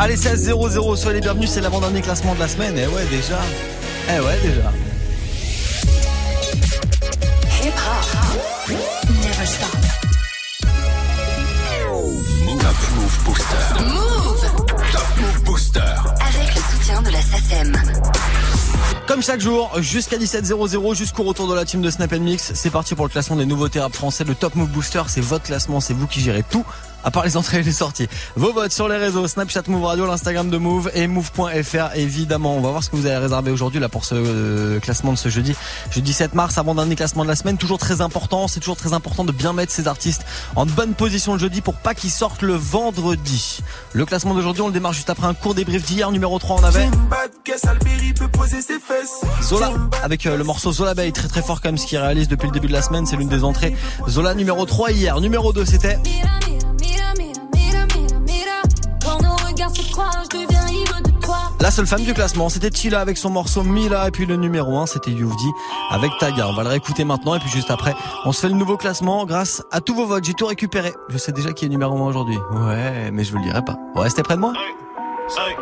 Allez, 16-0-0, soyez les bienvenus, c'est l'avant-dernier classement de la semaine. Eh ouais, déjà. Eh ouais, déjà. Avec le soutien de la SACEM. Comme chaque jour, jusqu'à 17h00, jusqu'au retour de la team de Snap Mix, c'est parti pour le classement des nouveautés rap français. Le Top Move Booster, c'est votre classement, c'est vous qui gérez tout, à part les entrées et les sorties. Vos votes sur les réseaux, Snapchat Move Radio, l'Instagram de Move et Move.fr évidemment. On va voir ce que vous avez réservé aujourd'hui là pour ce euh, classement de ce jeudi. Jeudi 7 mars, avant dernier classement de la semaine, toujours très important. C'est toujours très important de bien mettre ces artistes en bonne position le jeudi pour pas qu'ils sortent le vendredi. Le classement d'aujourd'hui, on le démarre juste après un court débrief d'hier. Numéro 3, on avait Zola avec euh, le morceau Zola Bay très très fort comme ce qu'il réalise depuis le début de la semaine c'est l'une des entrées Zola numéro 3 hier numéro 2 c'était la seule femme du classement c'était Chila avec son morceau Mila et puis le numéro 1 c'était Youvdi avec Taga on va le réécouter maintenant et puis juste après on se fait le nouveau classement grâce à tous vos votes. J'ai tout récupéré. Je sais déjà qui est numéro 1 aujourd'hui. Ouais mais je vous le dirai pas. Vous restez près de moi. Hey,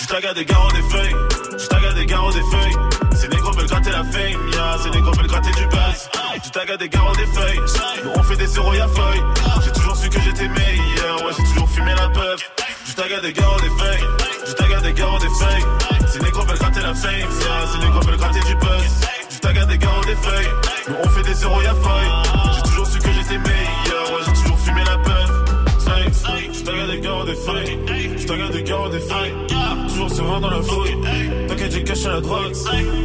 je taga des garros des feuilles, je taga des garros des feuilles. Ces négros veulent gratter la fame, ya, ces négros veulent gratter du buzz. Je taga des garros des feuilles, nous on fait des zéros y'a feuille. J'ai toujours su que j'étais meilleur, ouais j'ai toujours fumé la Je taga des garros des feuilles, je taga des garros des feuilles. Ces négros veulent gratter la fame, ya, ces négros veulent gratter du buzz. Je taga des garros des feuilles, nous on fait des zéros y'a feuille. J'ai toujours su que j'étais meilleur, ouais j'ai toujours fumé la puff. Je taga des garros des feuilles, je taga des garros des feuilles. Toujours serein dans la fouille. T'inquiète, j'ai caché la drogue.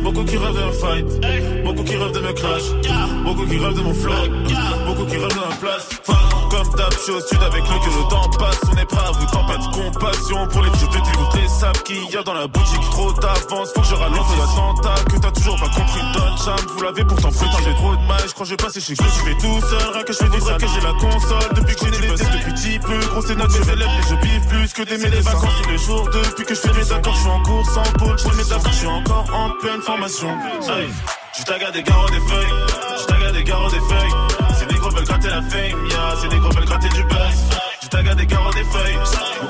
Beaucoup qui rêvent d'un fight. Beaucoup qui rêvent de me clash. Beaucoup qui rêvent de mon flow. Beaucoup qui rêvent de ma place. Comme d'hab, je suis au sud avec le que le temps passe. On est prêt à vous pas de compassion pour les je te dégoûte les sables qu'il y a dans la boutique. Trop d'avance, faut que je ralente l'attentat. Que t'as toujours pas compris, Don Cham. Vous l'avez pourtant putain, j'ai trop de mal. Je crois que je vais passer chez que je fais tout seul. Rien que je fais des que j'ai la console. Depuis que j'ai des depuis petit peu. Gros, c'est notre élèves, mais je biffe plus que des les vacances tous les jours. Depuis que je fais mes accords, je suis en course en pôle. Je fais mes accords, je suis encore en pleine formation. Je taga des garros des feuilles, je taga des garros des feuilles. Gratter la fame, ya, ces négros veulent gratter du buzz. Je taga des garros des feuilles,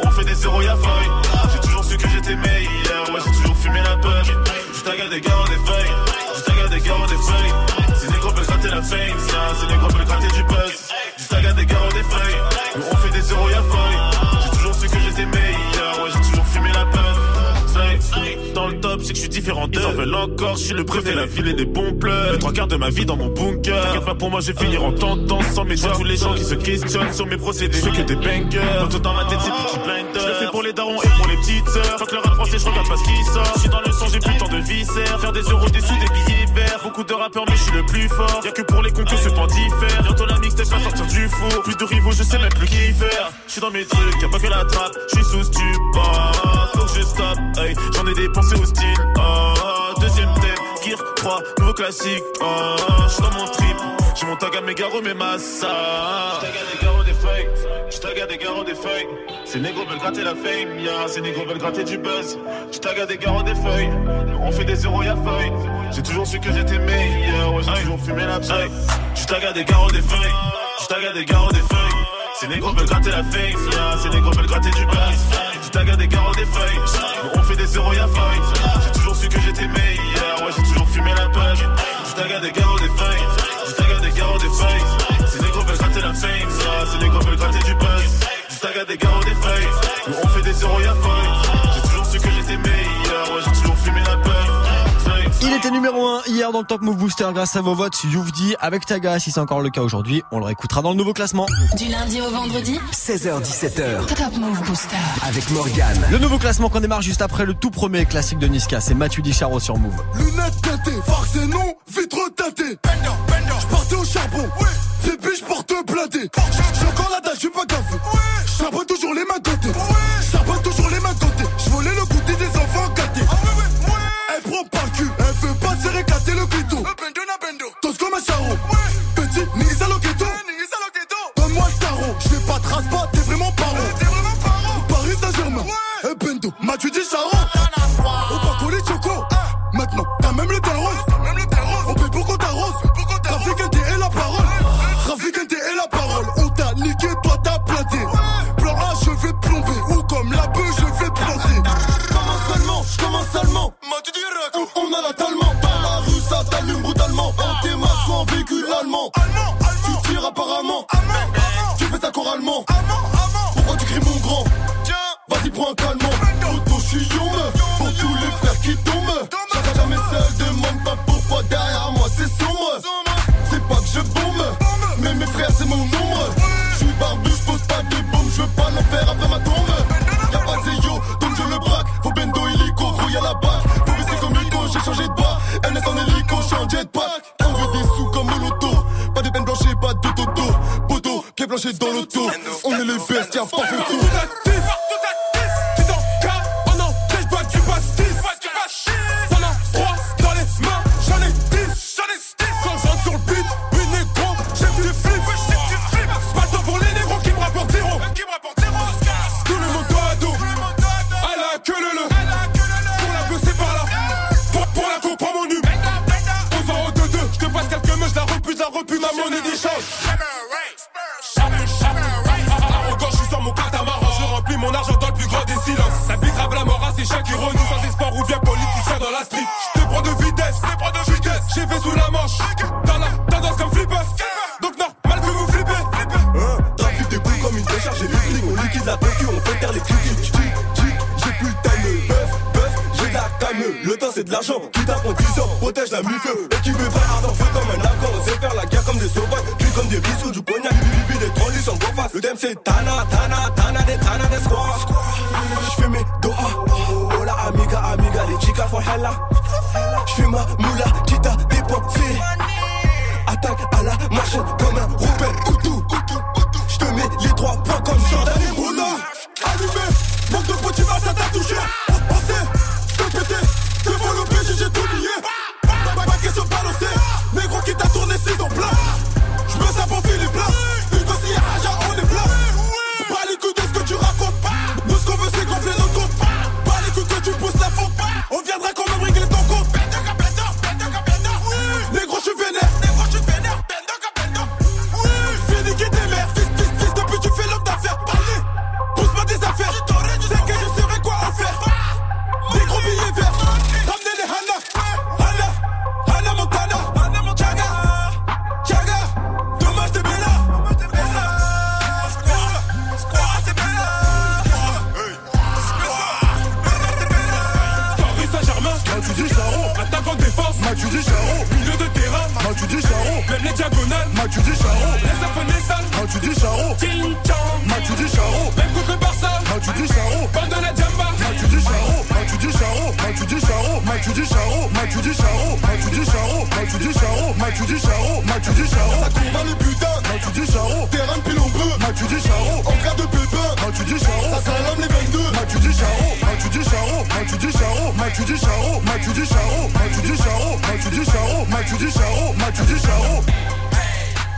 on fait des zéros y'a feuille. J'ai toujours su que j'étais meilleur, ouais j'ai toujours fumé la puff. Je taga des garros des feuilles, je taga des garros des feuilles. Ces négros veulent gratter la fame, ya, ces négros veulent gratter du buzz. Je taga des garros des feuilles, on fait des zéros y'a feuille. J'ai toujours su que j'étais meilleur, Dans le top, c'est que je suis différent d'eux. Ils en veulent encore, je suis le préfet, la ville et des bons pleurs. Les trois quarts de ma vie dans mon bunker. T'inquiète pas pour moi, je vais finir en tendance sans mes tous les gens qui se questionnent sur mes procédés. Je fais que des bangers. Dans tout dans ma tête, c'est petit blinder. Je le fais pour les darons et pour les petites sœurs. Fuck le rap français, je regarde pas ce qui sort. Je suis dans le sang, j'ai plus temps de viscères. Faire des euros, des sous, des billets verts. Beaucoup de rappeurs, mais je suis le plus fort. Y'a que pour les cons que ce temps diffère. Bientôt la mixtape va sortir du four. Plus de rivaux, je sais même plus qui faire. Je suis dans mes trucs, y'a pas que la trappe. Je suis sous stupor. Hey. J'en ai dépensé au style. Oh, deuxième thème, Gear 3, nouveau classique. Oh, je suis dans mon trip. J'ai mon tag à mes garros, mes massas. Je tag à des garros des feuilles. Je tag à des garros des feuilles. Ces négros veulent gratter la fame, ya. Ces négros veulent gratter du buzz. Je tag à des garros des feuilles. Nous, on fait des zéros, y'a feuille. J'ai toujours su que j'étais meilleur. Ouais, j'ai toujours fumé la. Je tag à des garros des feuilles. Je tag à des garros des feuilles. Ces négros veulent gratter la fame, ya. Ces négros veulent gratter du buzz. Je tag des garros des feuilles. On fait des zéros, y'a feuille. Hier dans le Top Move Booster grâce à vos votes Youvdi avec Taga. Si c'est encore le cas aujourd'hui, on le réécoutera dans le nouveau classement. Du lundi au vendredi, 16h17h Top Move Booster. avec Morgane. Le nouveau classement qu'on démarre juste après le tout premier classique de Niska, c'est Mathieu Dicharo sur Move. Lunettes teintées, farce et non, vitre teintée. Je partais au charbon, les biches porte blindées. J'ai encore la dalle, je suis pas gaffé. Charbonne toujours les mains On est les bestes, y'a pas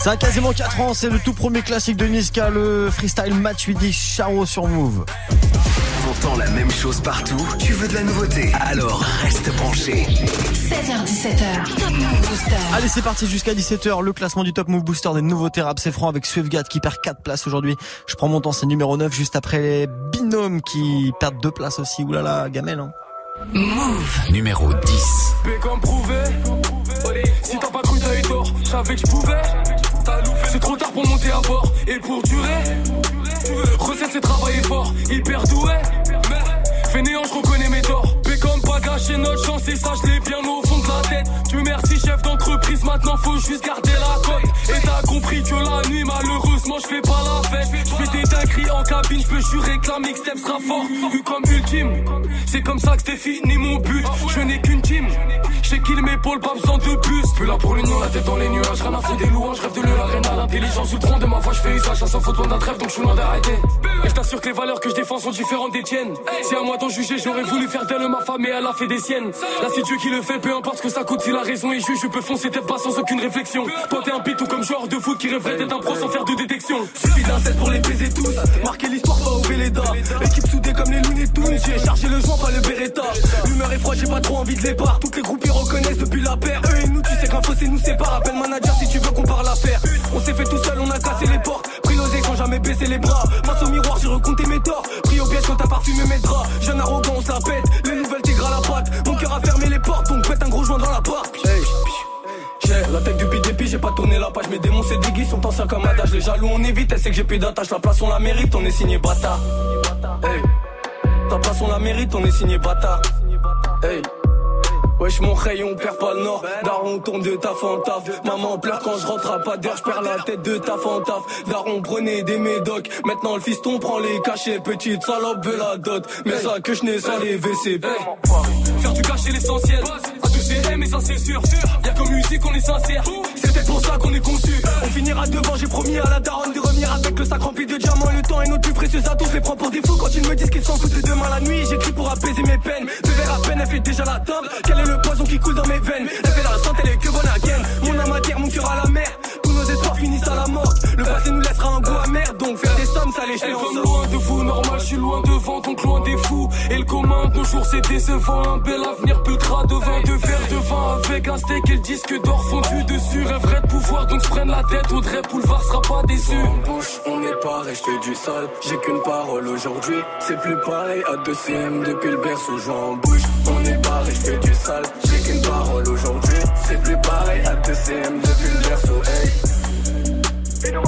Ça a quasiment 4 ans, c'est le tout premier classique de Niska, le freestyle Matuidi Charo sur Move. T'entends la même chose partout, tu veux de la nouveauté, alors reste branché. 16h17h. Top Move Booster. Allez, c'est parti jusqu'à 17h, le classement du Top Move Booster des nouveautés rap, c'est franc avec Swiftgat qui perd 4 places aujourd'hui. Je prends mon temps, c'est numéro 9, juste après les binômes qui perdent 2 places aussi. Oulala, gamelle, hein. Numéro 10. comme prouvé. Si t'as pas cru, t'as eu tort. Je savais que je pouvais. C'est trop tard pour monter à bord et pour durer. Recette, c'est travailler fort, hyper doué. Mais fainéant, je reconnais mes torts. Bécom pas gâcher notre chance et ça, je l'ai bien au fond de la tête. Tu merci, chef d'entreprise, maintenant faut juste garder la cote. Et t'as compris que la nuit, malheureusement, je fais pas la fête. Je fais des dingueries en cabine, je peux jurer que la mixtape sera fort. Vu comme ultime, c'est comme ça que c'était fini mon but. Je n'ai qu'une team. Je sais qu'il m'épaule, pas besoin de plus. Plus là pour l'union, la tête dans les nuages. Rien à foutre des louanges, rêve de l'arène L'intelligence ou tronc de ma voix, je fais usage. Ça faute loin d'un trêve, donc je suis loin d'arrêter. Et je t'assure que les valeurs que je défends sont différentes des tiennes. Si à moi d'en juger, j'aurais voulu faire d'elle ma femme et elle a fait des siennes. Là, c'est Dieu qui le fait, peu importe ce que ça coûte. Si la raison est juge, je peux foncer tête pas sans aucune réflexion. Toi, t'es un pitou comme joueur de foot qui rêverait d'être un pro sans faire de détection. Suffit d'un test pour les baiser tous. Marquer l'histoire, pas au Véleda. Équipe soudée comme les Looney Tunes. J'ai chargé le joint, pas le Beretta. L'humeur est froide, j'ai pas trop envie de les barres. Toutes les groupes ils reconnaissent depuis la paire. Eux et nous, tu sais qu'un fossé nous sépare. Appelle manager si tu veux qu'on parle l'affaire. On s'est fait tout seul, on a cassé les portes. Pris l'osé sans jamais baisser les bras. Face au miroir, j'ai recompté mes torts. Pris au piège quand t'as parfumé mes draps. Jeune arrogant, on se. Les nouvelles tigres à la patte. Mon cœur a fermé les portes, donc pète un gros joint dans la porte. J'ai pas tourner la page, mes démons c'est des sont pas ça comme adage. Les jaloux on évite, elle sait que j'ai plus d'attache. La place on la mérite, on est signé bâtard. Hey. Ta place on la mérite, on est signé bâtard. Hey. Wesh mon rayon, on perd pas le nord Daron tombe de taf en taf Maman pleure quand je rentre à pas d'heure Je perds la tête de taf en taf Daron prenait des médocs Maintenant le fiston prend les cachets Petite salope veut la dot Mais ça que je n'ai sans les WC Faire du cacher l'essentiel Ces mais ça c'est sûr Y'a comme musique on est sincère. C'est peut-être pour ça qu'on est conçu. On finira devant j'ai promis à la daronne De revenir avec le sac rempli de diamants Le temps est notre plus précieux. Atout Je les prends pour des fous quand ils me disent qu'ils s'en foutent de demain la nuit J'écris pour apaiser mes peines. Deux verres à peine elle fait déjà la table le poison qui coule dans mes veines? Elle fait la santé, elle est que bonne à Mon âme à terre, mon cœur à la mer. Tous nos espoirs finissent à la mort. Le passé nous laissera un goût amer. Donc faire des sommes, ça les normal, je suis loin devant, donc loin des fous. Et le commun jours, c'est décevant. Un bel avenir pultra de vin, de verre de vin. Avec un steak et le disque d'or fondu dessus. Rêverait de pouvoir, donc se prenne la tête. Audrey Boulevard sera pas déçu. En bouche, on n'est pas resté du sale. J'ai qu'une parole aujourd'hui. C'est plus pareil à 2 CM depuis le berceau, en bouche. On n'est pas resté du sale. J'ai qu'une parole aujourd'hui. C'est plus pareil à 2 CM depuis le berceau, hey. Et nous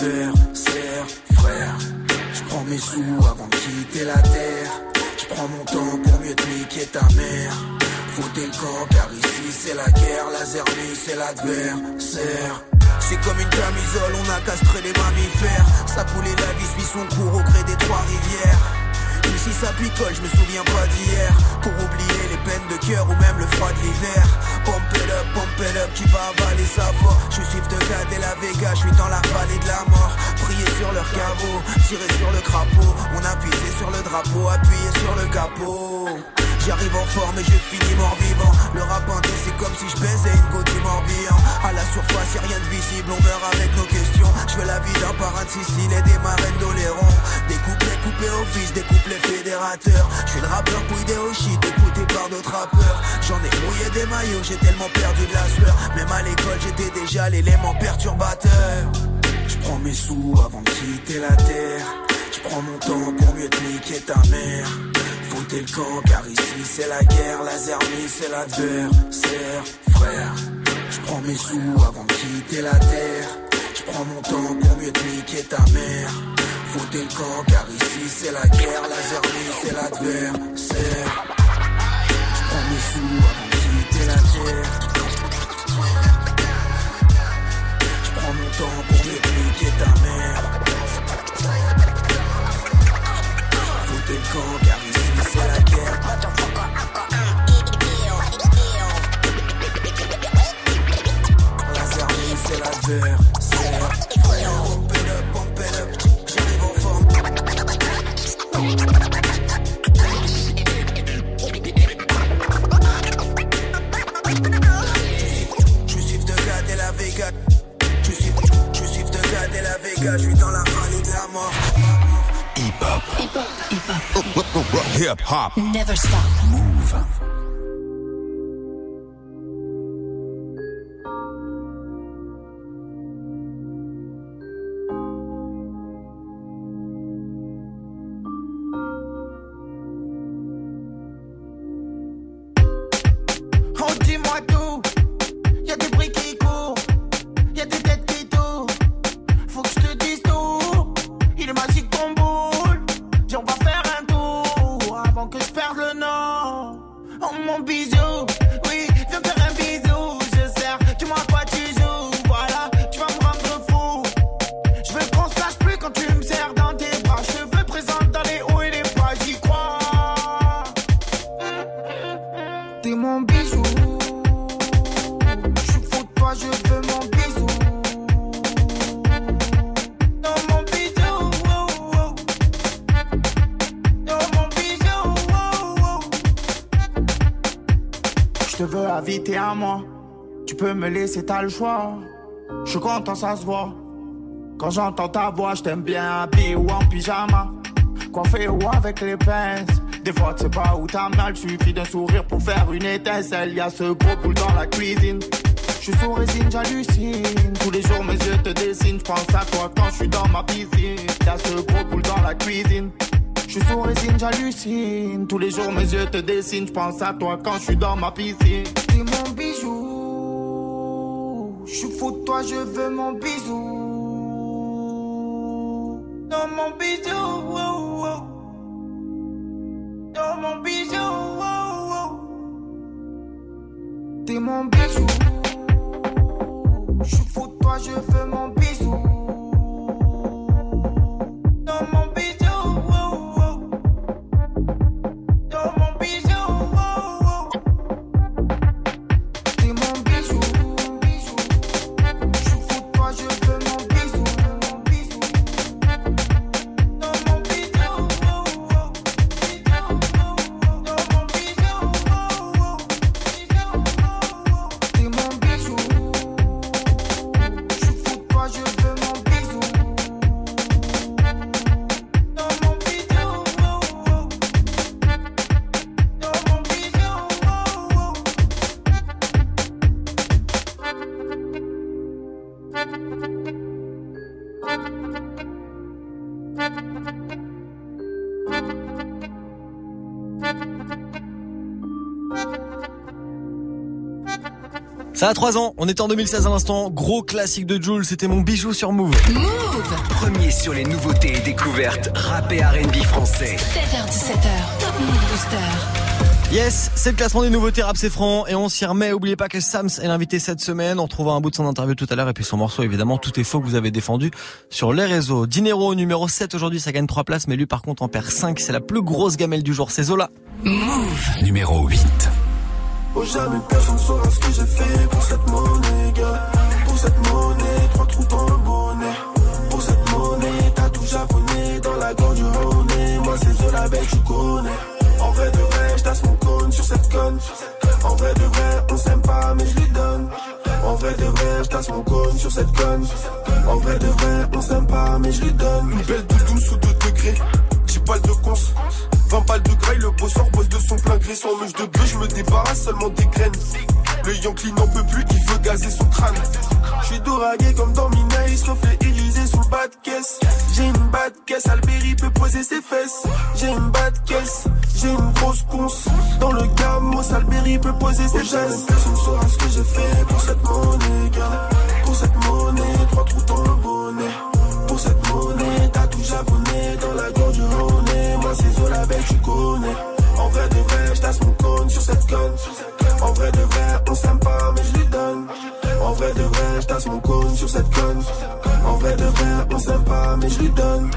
l'adversaire, frère. Je prends mes sous avant de quitter la terre. Je prends mon temps pour mieux te niquer ta mère. Foutez le camp car ici c'est la guerre, la zermie c'est l'adversaire. C'est comme une camisole, on a castré les mammifères. Ça coulait la vie suit son cours au gré des trois rivières. Si ça picole, je me souviens pas d'hier. Pour oublier les peines de cœur ou même le froid de l'hiver. Pump it up, pump it up, qui va avaler sa voix. Je suis de et la Vega, je suis dans la vallée de la mort. Prier sur leur caveau, tirer sur le crapaud. On a sur le drapeau, appuyé sur le capot. J'arrive en forme et je finis mort vivant. Le rap c'est comme si je baisais une goutte du morbihan. À la surface, y'a rien de visible, on meurt avec nos questions. Je veux la vie d'un parrain de Sicile et des marraines d'Oléron. Des couplets coupés au fils, des couplets fédérateurs. Je suis le rappeur pouillé au shit, écouté par d'autres rappeurs. J'en ai mouillé des maillots, j'ai tellement perdu de la sueur. Même à l'école, j'étais déjà l'élément perturbateur. Je prends mes sous avant de quitter la terre. Je prends mon temps pour mieux te niquer ta mère. Foutez le camp car ici c'est la guerre, la zermie c'est l'adversaire, frère. Je prends mes sous avant de quitter la terre. Je prends mon temps pour mieux te niquer ta mère. Foutez le camp car ici c'est la guerre, la zermie c'est l'adversaire. Je prends mes sous avant de quitter la terre. Je mon temps pour mieux te ta mère. Foutez le camp la guerre. Laser c'est l'adversaire. Frère, pump it up, en forme. La la Je suis dans la vallée de la mort. Hip hop. Hip hop. Hip hop. Hip hop. Never stop. Move. Laisser, t'as le choix. Je suis content, ça se voit. Quand j'entends ta voix, je t'aime bien habillé ou en pyjama. Coiffé ou avec les pinces. Des fois, tu sais pas où t'as mal, suffit d'un sourire pour faire une étincelle. Y a ce gros boule dans la cuisine. Je suis sous résine, j'hallucine. Tous les jours, mes yeux te dessinent. Je pense à toi quand je suis dans ma piscine. Y a ce gros boule dans la cuisine. Je suis sous résine, j'hallucine. Tous les jours, mes yeux te dessinent. Je pense à toi quand je suis dans ma piscine. Je veux mon bisou. Non, mon bijou. oh, oh. Non, mon bijou. oh, oh. T'es mon bijou. Je suis fou de toi, je veux Ça a 3 ans, on était en 2016 à l'instant, gros classique de Jules, c'était mon bijou sur Move. Move. Premier sur les nouveautés et découvertes rap et R&B français. 16h17h. Top Move Booster. Yes, c'est le classement des nouveautés rap c'est franc et on s'y remet. Oubliez pas que Sams est l'invité cette semaine. On retrouvera un bout de son interview tout à l'heure et puis son morceau évidemment Tout est faux que vous avez défendu sur les réseaux. Dinero numéro 7 aujourd'hui, ça gagne 3 places mais lui par contre en perd 5. C'est la plus grosse gamelle du jour, c'est Zola. Numéro 8. Oh jamais personne saura ce que j'ai fait pour cette monnaie, gars. Pour cette monnaie, trois trous dans le bonnet. Pour cette monnaie, t'as tout japonais dans la gorge du Rhône. Moi c'est Zola belle, tu connais. En vrai de vrai, j'tasse mon cône sur cette conne. En vrai de vrai, on s'aime pas, mais je lui donne. En vrai de vrai, j'tasse mon cône sur cette conne. En vrai de vrai, on s'aime pas, mais je lui donne. Une belle doudoune sous 2 degrés. 10 balles de cons. 20 balles de graille, le bosseur bosse de son plein gré. Sans mèche de je me débarrasse seulement des graines. Le Yankee n'en peut plus, il veut gazer son crâne. Je suis doragué comme dans Minaïs, reflet irisé sous le bas de caisse. J'ai une bas de caisse, Alberi peut poser ses fesses. J'ai une bas de caisse, j'ai une grosse ponce. Dans le gamos, Alberi peut poser ses fesses. Personne saura ce que j'ai fait pour cette monnaie, gars. Pour cette monnaie, trois trous dans le bonnet. Pour cette monnaie, t'as tout japonais dans la gorge du Rhône. Moi c'est Zola belle, tu connais. En vrai de vrai, j'tasse mon cône sur cette conne. En vrai de vrai, on s'aime pas, mais je lui donne. En vrai de vrai, j'tasse mon cône sur cette conne. En vrai de vrai, on s'aime pas, mais je lui donne.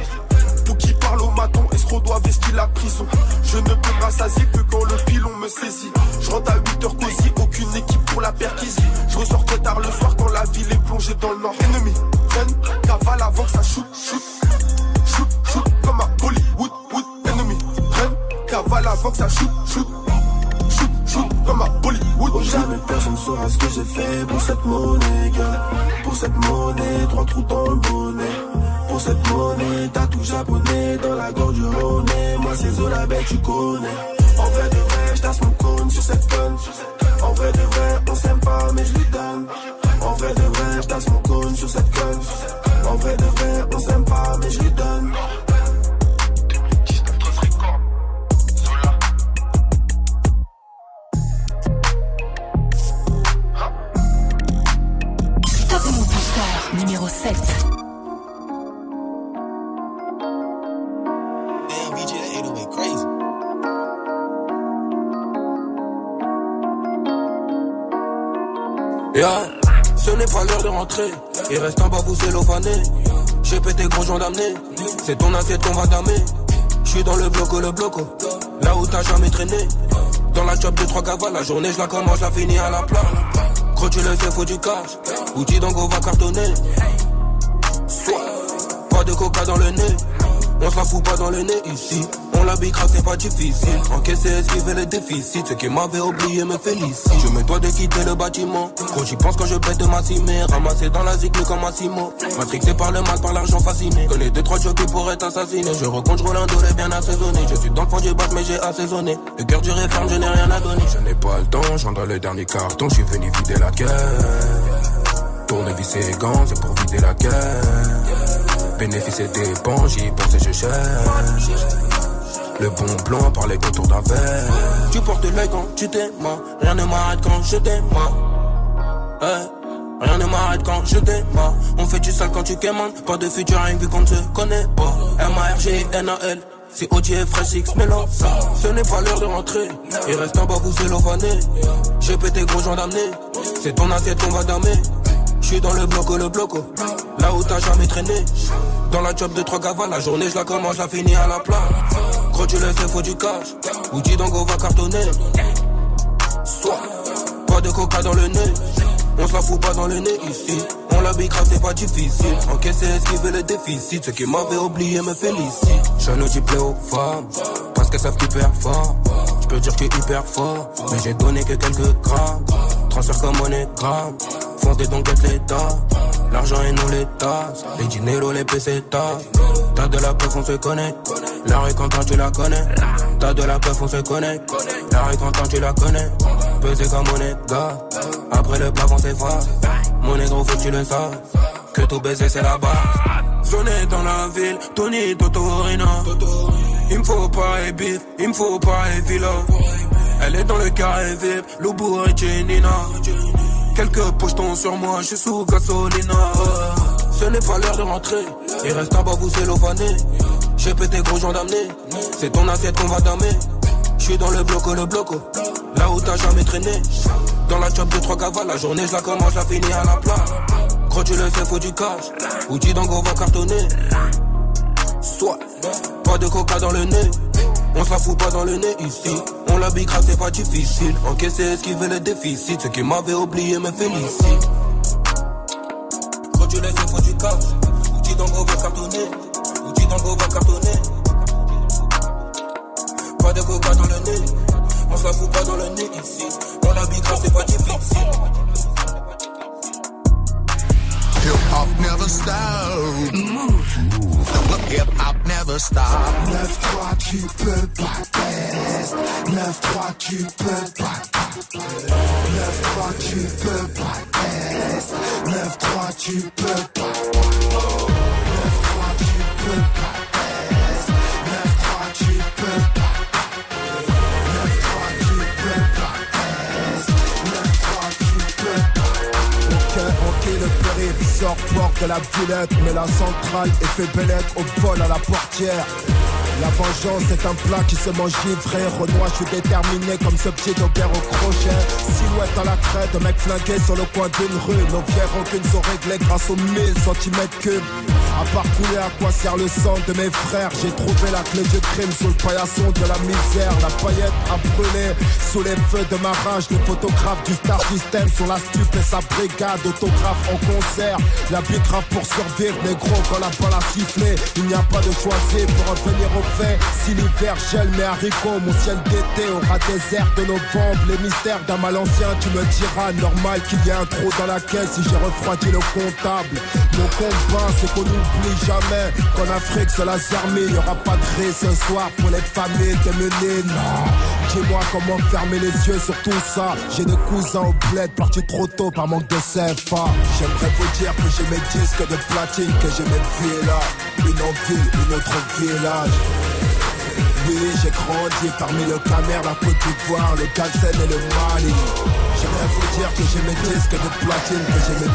Tout qui parle au maton, escroc doit vestir la prison. Je ne peux me rassasier que quand le pilon me saisit. Je rentre à 8h cosy, aucune équipe pour la perquisition. Je ressors très tard le soir quand la ville est plongée dans le nord. Ennemi, freine, cavale avant que ça shoot, shoot. Shoot, shoot, comme. Ennemi, freine, cavale avant que ça shoot, shoot. Shoot, shoot, comme à Bollywood. Oh, jamais personne saura ce que j'ai fait pour cette monnaie, gars. Pour cette monnaie, trois trous dans le bonnet. Pour cette monnaie, t'as tout japonais dans la gorge du Rhône. Moi, c'est Zola, tu connais. En vrai de vrai, j'tasse mon cône sur cette conne. En vrai de vrai, on s'aime pas, mais je lui donne. En vrai de vrai, j'tasse mon cône sur cette conne. En vrai de vrai, on s'aime pas, mais je lui donne. Ce n'est pas l'heure de rentrer. Il reste en bas, vous cellophaner. J'ai pété gros gens d'amener. C'est ton assiette qu'on va damer. J'suis dans le bloco, le bloco. Là où t'as jamais traîné. Dans la job de trois cavales, la journée je la commence, la finis à la plat. Quand tu le sais, faut du cash. Outil d'ango va cartonner. Soit, pas de coca dans le nez. On se la fout pas dans le nez ici. On la bicra, c'est pas difficile. Encaisser, esquiver les déficits. Ce qui m'avait oublié me félicite. Je me dois de quitter le bâtiment. Quand j'y pense quand je pète ma cimée. Ramassé dans la zig comme Massimo. Matrixé par le mal, par l'argent fasciné. Connais deux, trois jokes pour être assassiné. Je recompte, Rolando est bien assaisonné. Je suis dans le fond du bac, mais j'ai assaisonné. Le cœur du réforme, je n'ai rien à donner. Je n'ai pas le temps, dans le dernier carton. Je suis venu vider la caisse. Tournevis et gants, c'est pour vider la caisse. Bénéfice et dépenses, j'y pense et je. Le bon plan par les contours d'un verre. Tu portes l'œil quand tu t'aimes, rien ne m'arrête quand je t'aime. Rien ne m'arrête quand je t'aime. On fait du sale quand tu quémandes. Pas de futur, rien vu qu'on ne se connaît pas. M-A-R-G-N-A-L. C'est OG Fresh X mélange ça. Ce n'est pas l'heure de rentrer. Il reste en bas, vous cellophaner. J'ai pété gros gens d'amener. C'est ton assiette qu'on va damer. J'suis dans le bloco, le bloco. Là où t'as jamais traîné. Dans la job de trois cavales, la journée je la commence, la finis à la plat. Quand tu le sais, faut du cash. Outil d'ango va cartonner. Soit, pas de coca dans le nez. On se la fout pas dans le nez ici. On la bicrave, c'est pas difficile. Encaisser, esquiver les déficits. Ce qui m'avait oublié me félicite. Je ne dis plus aux femmes, parce qu'elles savent hyper fort. Je peux dire que hyper fort, mais j'ai donné que quelques grammes. Transfert comme monogramme, fonce des dons l'état. L'argent est non l'état, les dineros, les pesetas. T'as de la peuf, on se connaît. La quand tu la connais. T'as de la peuf, on se connaît. La quand tu la connais. Pesé comme mon gars. Après le plafond, c'est froid. Mon négro, faut que tu le saches. Que tout baiser, c'est la base. Sonner dans la ville, Tony Totorina. Il me faut pas et bif, il me faut pas et villa. Elle est dans le carré VIP, Lobo et Nina. Quelques pochetons sur moi, je suis sous gasolina. Ce n'est pas l'heure de rentrer, il reste en bas, vous cellophaner. J'ai pété gros gens d'amener, c'est ton assiette qu'on va damer. Je suis dans le bloco, le bloco, là où t'as jamais traîné. Dans la job de trois cavales, la journée je la commence, la finis à la plat. Quand tu le sais, faut du cash, outil d'ango va cartonner. Soit, pas de coca dans le nez. On se la fout pas dans le nez ici. On la bicrave, c'est pas difficile. Encaisser, esquiver les déficits. Ce qui m'avait oublié me félicite. Quand tu laisses, faut du cash. Outil d'ango va cartonner. Outil d'ango va cartonner. Pas de coca dans le nez. On se la fout pas dans le nez ici. On la bicrave, c'est pas difficile. Hip hop never stop. Move. Hip hop never stop. 9-3, tu peux pas test. 9-3, tu peux pas. 9-3, tu peux pas test. 9-3, tu peux pas. 9-3, tu peux pas porte la Villette Mais la centrale est fait bellette au vol à la portière. La vengeance est un plat qui se mange vrai Renoir, je suis déterminé comme ce pied d'Aubert au crochet. Silhouette à la crête, mec flingué sur le coin d'une rue. Nos vieilles rancunes sont réglées grâce aux 1000 cm cubes. À part couler à quoi sert le sang de mes frères? J'ai trouvé la clé du crime sous le paillasson de la misère. La paillette a brûlé sous les feux de ma rage. Les photographes du Star System sur la stupe et sa brigade Autographe en concert, la bicrave pour survivre Négro quand la balle a sifflé Il n'y a pas de choisir pour revenir au parfait. Si l'hiver gèle mes haricots, mon ciel d'été aura désert de novembre. Les mystères d'un mal ancien, tu me diras normal qu'il y ait un trou dans la caisse si j'ai refroidi le comptable. Mon combat, c'est qu'on n'oublie jamais qu'en Afrique c'est la zermie. Il y aura pas de riz ce soir pour les familles démunies. Non, dis-moi comment fermer les yeux sur tout ça. J'ai des cousins au bled partis trop tôt par manque de CFA. J'aimerais vous dire que j'ai mes disques de platine, que j'ai mes villas. Une en ville, une autre au village. Oui, j'ai grandi parmi le Camer, la Côte d'Ivoire, le Galsen et le Mali. J'aimerais vous dire que j'ai mes disques de platine, que j'ai mes.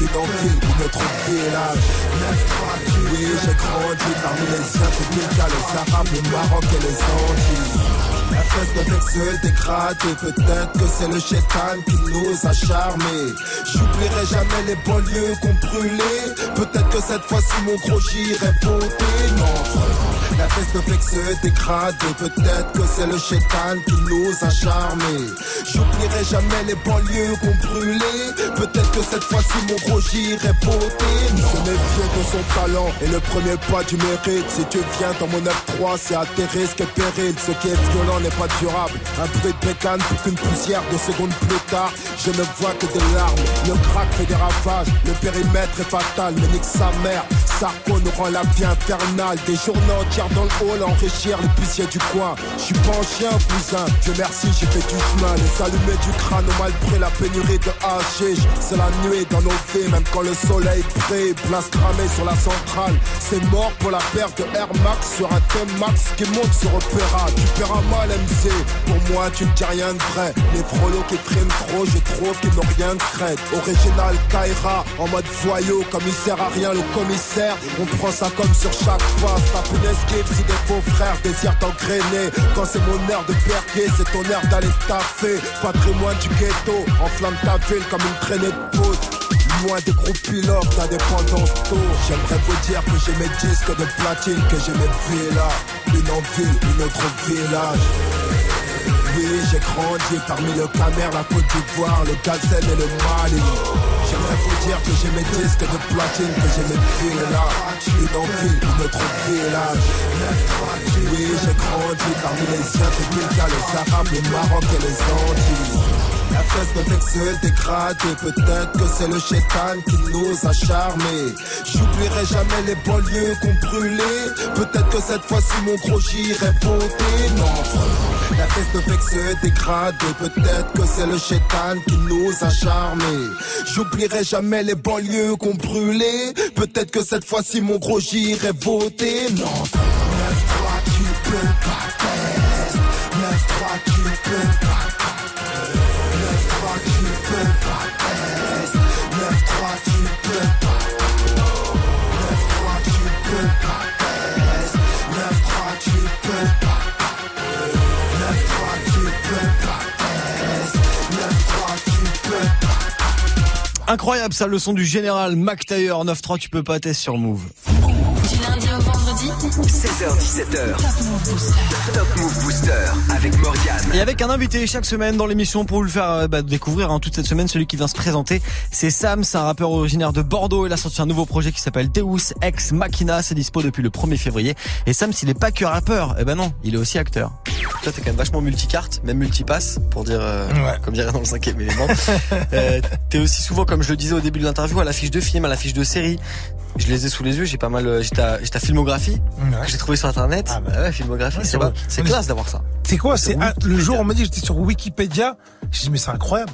Une en ville, une autre au village. Oui, j'ai grandi parmi les Africains, les Arabes, le Maroc et les Antilles. La fesse avec se dégrade peut-être que c'est le chétan qui nous a charmés. J'oublierai jamais les banlieues qu'on brûlait. Peut-être que cette fois-ci mon gros j'irai voter. Non, la fesse de se dégrade peut-être que c'est le chétan qui nous a charmés. J'oublierai jamais les banlieues qu'on brûlait. Peut-être que cette fois-ci mon gros j'irai voter. Se méfier de son talent et le premier pas du mérite. Si tu viens dans mon 9-3, c'est à tes risques et périls. Ce qui est violent n'est pas durable. Un bruit de bécane pour qu'une poussière de secondes plus tard, je ne vois que des larmes. Le crack fait des ravages, le périmètre est fatal, mais nique sa mère. Sarko nous rend la vie infernale. Des journées entières dans le hall enrichir les puissiers du coin. Je suis pas un chien, cousin. Dieu merci, j'ai fait du chemin. Les allumés du crâne au mal pris la pénurie de hashish. C'est la nuit dans nos vies, même quand le soleil brille. Place cramée sur la centrale. C'est mort pour la perte de Air Max sur un T-Max qui monte sur Opéra. Tu paieras mal, MC. Pour moi, tu ne dis rien de vrai. Les frolos qui friment trop, je trouve qu'ils n'ont rien de crête. Original Kaira, en mode voyou, comme il sert à rien le commissaire. On prend ça comme sur chaque passe. Tape une esquive si frères désirent t'engrainer. Quand c'est mon heure de perquer, c'est ton heure d'aller taffer. Patrimoine du ghetto, enflamme ta ville comme une traînée de poudre. Loin des groupes pilotes, ta dépendance tôt. J'aimerais vous dire que j'ai mes disques de platine, que j'ai mes villas. Une en ville, une autre au village. Oui, j'ai grandi parmi le Camer, la Côte d'Ivoire, le Galsen et le Mali. J'aimerais vous dire que j'ai mes disques de platine, que j'ai mes en ville, une autre au village. Oui, j'ai grandi parmi les Africains, les Arabes, le Maroc et les Antilles. La fesse de vexe se dégrade peut-être que c'est le chétan qui nous a charmés. J'oublierai jamais les banlieues qu'on brûlait. Peut-être que cette fois-ci mon gros j'irai voter. Non, la fesse de vexe se dégrade peut-être que c'est le chétan qui nous a charmés. J'oublierai jamais les banlieues qu'on brûlait. Peut-être que cette fois-ci mon gros j'irai voter. Non, 9-3 tu peux pas test. 9-3 tu peux pas Incroyable ça, le son du général Mac Taylor 9-3, tu peux pas tester sur Move. 16h17h. Top Move Booster avec Morgane. Et avec un invité chaque semaine dans l'émission pour vous le faire euh, bah, découvrir hein, toute cette semaine, celui qui vient se présenter, c'est Sam, c'est un rappeur originaire de Bordeaux. Il a sorti un nouveau projet qui s'appelle Deus Ex Machina, c'est dispo depuis le 1er février. Et Sam, s'il est pas que rappeur, eh ben non, il est aussi acteur. Toi, t'es quand même vachement multicarte, même multipasse, pour dire, euh, comme dirait dans le cinquième élément. euh, t'es aussi souvent, comme je le disais au début de l'interview, à l'affiche de film, à l'affiche de série. Je les ai sous les yeux, j'ai pas mal, euh, j'ai ta, j'ai ta filmographie que j'ai trouvé sur internet. Ah bah ouais, filmographie, Ouais, c'est Mais classe d'avoir ça. C'est quoi C'est ah, le jour on m'a dit j'étais sur Wikipédia. J'ai dit mais c'est incroyable.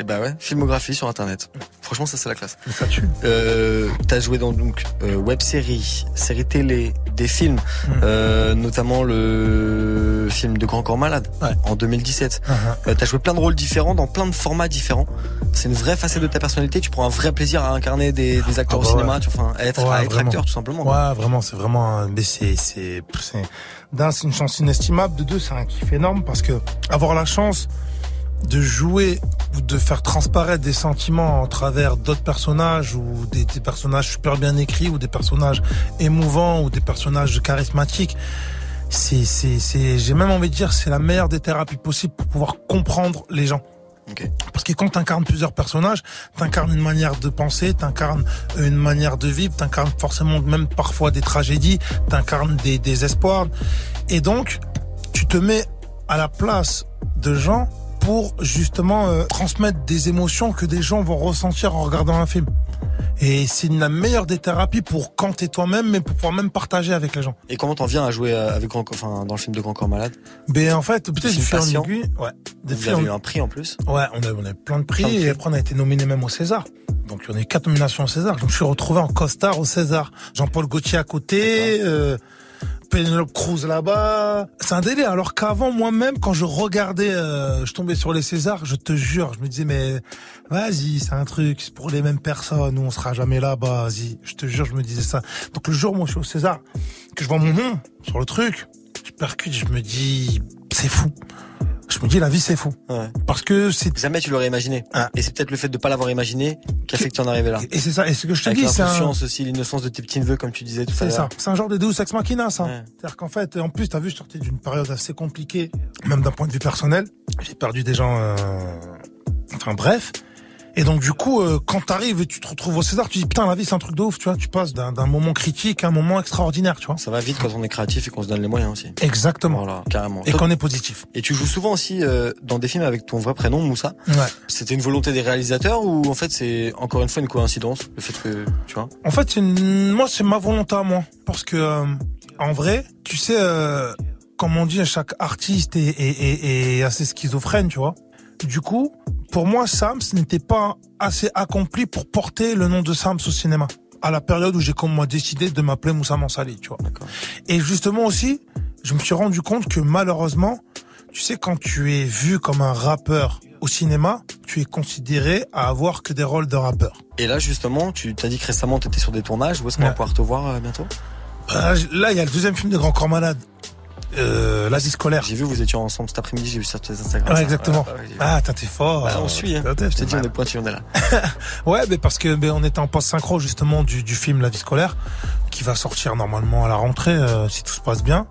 Et bah ouais, filmographie sur internet. Franchement, ça c'est la classe. Ça tue. Euh, t'as joué dans donc euh, web série, série télé, des films, Mm. euh, notamment le film de Grand Corps Malade en 2017. Uh-huh. Euh, t'as joué plein de rôles différents dans plein de formats différents. C'est une vraie facette de ta personnalité. Tu prends un vrai plaisir à incarner des, des acteurs Ah bah au cinéma, ouais. tu vois, enfin, à être, Ouais, à être acteur tout simplement. Ouais, vraiment, c'est vraiment, un- mais c'est, c'est, c'est, d'un, c'est une chance inestimable. De deux, c'est un kiff énorme parce que avoir la chance de jouer ou de faire transparaître des sentiments en travers d'autres personnages ou des, des personnages super bien écrits ou des personnages émouvants ou des personnages charismatiques. C'est, c'est, c'est, j'ai même envie de dire, c'est la meilleure des thérapies possibles pour pouvoir comprendre les gens. Parce que quand t'incarnes plusieurs personnages, t'incarnes une manière de penser, t'incarnes une manière de vivre, t'incarnes forcément même parfois des tragédies, t'incarnes des, des espoirs. Et donc, tu te mets à la place de gens pour justement euh, transmettre des émotions que des gens vont ressentir en regardant un film. Et c'est la meilleure des thérapies pour quand t'es toi-même, mais pour pouvoir même partager avec les gens. Et comment t'en viens à jouer euh, avec Grand, enfin, dans le film de Grand Corps Malade? Ben en fait, peut-être des en aiguille. Ouais. Des Vous en- avez eu un prix en plus Ouais, on a, on a plein de prix, Plein de prix. et après on a été nominé même au César. Donc on a eu quatre nominations au César. Je me suis retrouvé en costard au César. Jean-Paul Gaultier à côté, euh, Penelope Cruz là-bas. C'est un délire. Alors qu'avant moi-même, quand je regardais, euh, je tombais sur les Césars, je te jure, je me disais mais vas-y, c'est un truc, c'est pour les mêmes personnes, nous on sera jamais là-bas. Vas-y, je te jure, je me disais ça. Donc le jour où moi je suis au César, que je vois mon nom sur le truc, je percute, je me dis c'est fou. Je me dis la vie c'est fou. Parce que c'est Jamais tu l'aurais imaginé. Et c'est peut-être le fait de pas l'avoir imaginé qui a fait que tu en arrives là. Et c'est ça, et ce que je te Avec dis, c'est un, aussi, l'innocence de tes petits neveux, comme tu disais tout à c'est l'heure. ça, c'est un genre de Deus Ex Machina, ça. C'est-à-dire qu'en fait, en plus, t'as vu, je sortais d'une période assez compliquée, même d'un point de vue personnel. J'ai perdu des gens, euh, enfin bref. Et donc du coup, euh, quand t'arrives et tu te retrouves au César, tu dis putain, la vie c'est un truc de ouf, tu vois. Tu passes d'un d'un moment critique à un moment extraordinaire, tu vois. Ça va vite quand on est créatif et qu'on se donne les moyens aussi. Exactement. Voilà, carrément. Et qu'on est positif. Et tu joues souvent aussi euh, dans des films avec ton vrai prénom, Moussa. Ouais. C'était une volonté des réalisateurs ou en fait c'est encore une fois une coïncidence le fait que tu vois? En fait, c'est une- moi, c'est ma volonté à moi. Parce que, euh, en vrai, tu sais, euh, comme on dit, chaque artiste est, est, est, est assez schizophrène, tu vois. Du coup, pour moi, Sams n'était pas assez accompli pour porter le nom de Sams au cinéma. À la période où j'ai comme moi décidé de m'appeler Moussa Mansali, tu vois. Et justement aussi, je me suis rendu compte que malheureusement, tu sais, quand tu es vu comme un rappeur au cinéma, tu es considéré à avoir que des rôles de rappeur. Et là justement, tu t'as dit que récemment tu étais sur des tournages. Où est-ce qu'on va pouvoir te voir euh, bientôt? Euh, Là, il y a le deuxième film de Grand Corps Malade. Euh, la vie scolaire. J'ai vu vous étiez ensemble cet après-midi. J'ai vu sur tes Instagram. Ouais, exactement. Ouais, ouais, ah, t'es fort. Bah, on suit. Hein. Je te dis, on est pointu, on est là. Ouais, mais parce que ben, on était en post-synchro justement du, du film La vie scolaire, qui va sortir normalement à la rentrée, euh, si tout se passe bien.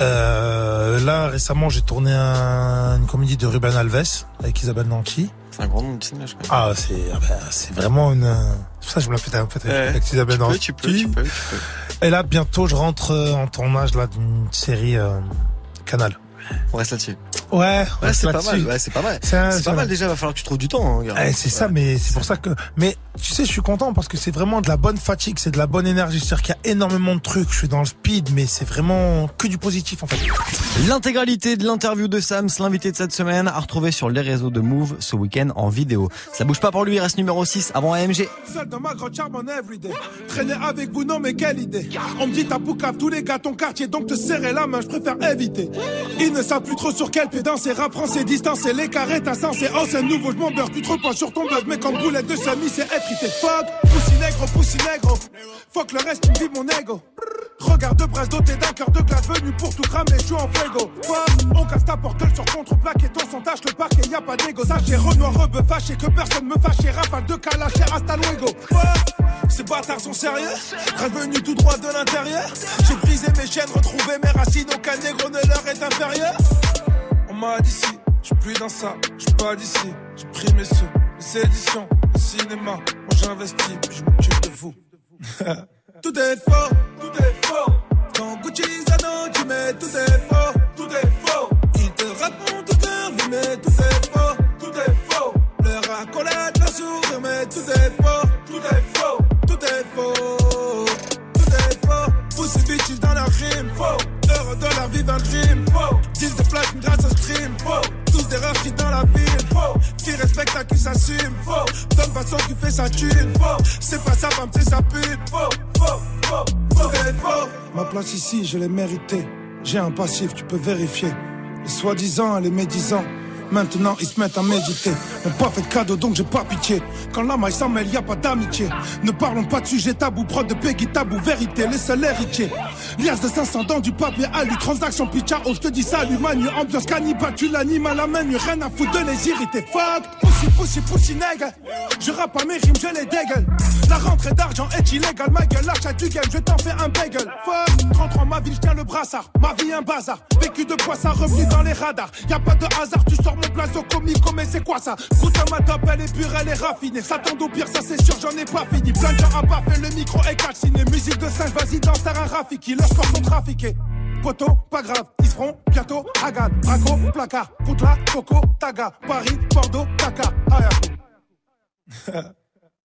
Euh, là, récemment, j'ai tourné un- une comédie de Ruben Alves avec Isabelle Nanty. C'est un grand nom de cinéma, je crois. Ah, c'est ah ben, c'est vraiment une... C'est pour ça que je me la fais un peu avec Isabelle Tu peux, tu peux, tu peux, tu peux. Et là, bientôt, je rentre euh, en tournage là d'une série euh, Canal. On reste là-dessus. Ouais, Ouais, c'est pas mal. Ouais, c'est pas mal. C'est pas mal déjà. Va falloir que tu trouves du temps. Hein. Eh, c'est ça, mais c'est pour ça que. Mais tu sais, je suis content parce que c'est vraiment de la bonne fatigue, c'est de la bonne énergie. C'est-à-dire qu'il y a énormément de trucs. Je suis dans le speed, mais c'est vraiment que du positif en fait. L'intégralité de l'interview de Sams, l'invité de cette semaine, à retrouver sur les réseaux de Move ce week-end en vidéo. Ça bouge pas pour lui, il reste numéro 6 avant AMG. Seul dans ma grande charme en everyday. Traîner avec vous, non, mais quelle idée. On me dit t'as tous les gars ton quartier, donc te serrer la main, je préfère éviter. Ils ne savent plus trop sur quel pied danser, rap français, distance et les carrés, t'as sens, c'est oh, c'est nouveau, je m'en beurre, tu te reposes sur ton buzz, mais comme boulette de semi, c'est effrité. Fuck, poussi négro, poussi négro. Fuck le reste, tu me mon ego. Regarde de brasse doté d'un cœur de glace venu pour tout cramer, je suis en fuego. On casse ta porte gueule sur contre-plaque et ton tâche le parquet, y a pas d'égo. Sachez Renoir, rebeu, fâché, que personne me fâche, et rafale de calaché, hasta luego. Ces bâtards sont sérieux, revenus tout droit de l'intérieur. J'ai brisé mes chaînes, retrouvé mes racines, aucun négro ne leur est inférieur. Dit si, j'suis plus dans ça, j'suis pas d'ici. J'ai pris mes sous, les éditions, le cinéma. Moi j'investis, puis je m'occupe de vous. tout est faux, tout est faux. Dans Gucci, Zano, tu mets tout est faux, tout est faux. Ils te racontent toute leur vie, mais tout est faux, tout est faux. Leur accolade, leur sourire, mais tout est faux, tout est faux, tout est faux, tout est faux. Pussy bitches dans la rime, faux. De leur vie, un dream, faux. Deal de platine grâce au stream, faux. Tous des rêves qui dans la ville, faux. Qui respecte à qui s'assume, faux. Donne façon qui fait sa thune. C'est pas sa femme, c'est sa pute, tout est faux. Ma place ici, je l'ai méritée. J'ai un passif, tu peux vérifier. Les soi-disant les médisants. Maintenant ils se mettent à méditer. M'ont pas fait de cadeau donc j'ai pas pitié. Quand la maille mêle, y a pas d'amitié. Ne parlons pas de sujet tabou, prod de Peggy tabou, vérité, les seuls héritiers. Lias de 500 dans du papier à lui, transaction pitcha, oh je te dis salut manu, ambiance cannibale, tu l'animes à la main, rien à foutre de les irriter. Fuck, pussy, pussy, pussy, nègre. Je rappe à mes rimes, je les dégueule. La rentrée d'argent est illégale, ma gueule, l'achat du game, je t'en fais un bagel. Fuck, 33 ma ville, je tiens le brassard. Ma vie un bazar, vécu de poisson, revenu dans les radars. Y a pas de hasard, tu sors mon blason comico, mais c'est quoi ça? Goûte à ma top, elle est pure, elle est raffinée. Ça tend au pire, ça c'est sûr, j'en ai pas fini. Plein de gens à baffer, le micro est calciné. Musique de singe, vas-y, danse, t'as un Rafiki. Leurs corps sont trafiqués. Poto, pas grave, ils seront bientôt Hagan, Braco, placard, Poutla, Coco, Taga, Paris, Bordeaux, Dakar, Ayako.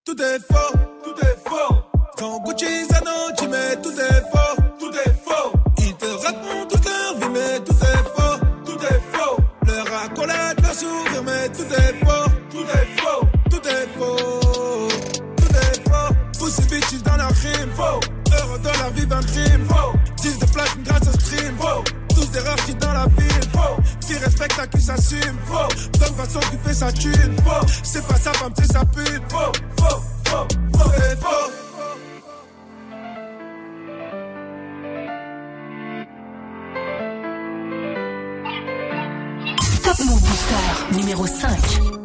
Tout est faux, tout est faux. Quand Gucci Zano, tu mets tout est faux. Rares qui dans la ville. Qui respecte à qui s'assume, faux. Donne façon qui fait sa thune. C'est pas sa femme, c'est sa pute. Top Move Booster numéro 5.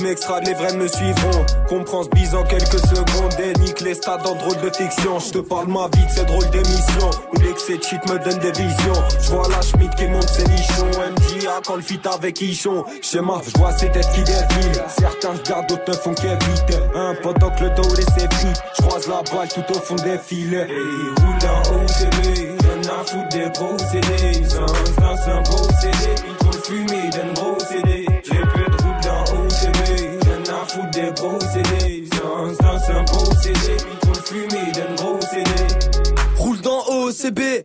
Je les vrais me suivront. Comprends ce bise en quelques secondes. Et nique les stades en drôle de fiction. Je te parle ma vie de ces drôles d'émissions. Où l'excès de shit me donne des visions. Je vois la Schmidt qui monte ses nichons. MJA quand le fit avec Ichon. Schéma, je vois ces têtes qui défilent. Certains regardent, d'autres ne font qu'éviter. Un pendant que le dos laisse frites Je croise la balle tout au fond des filets. Et roule en OCB Rien à foutre des procédés. C'est un procédé Ils trouvent fumé d'un gros dans OCB,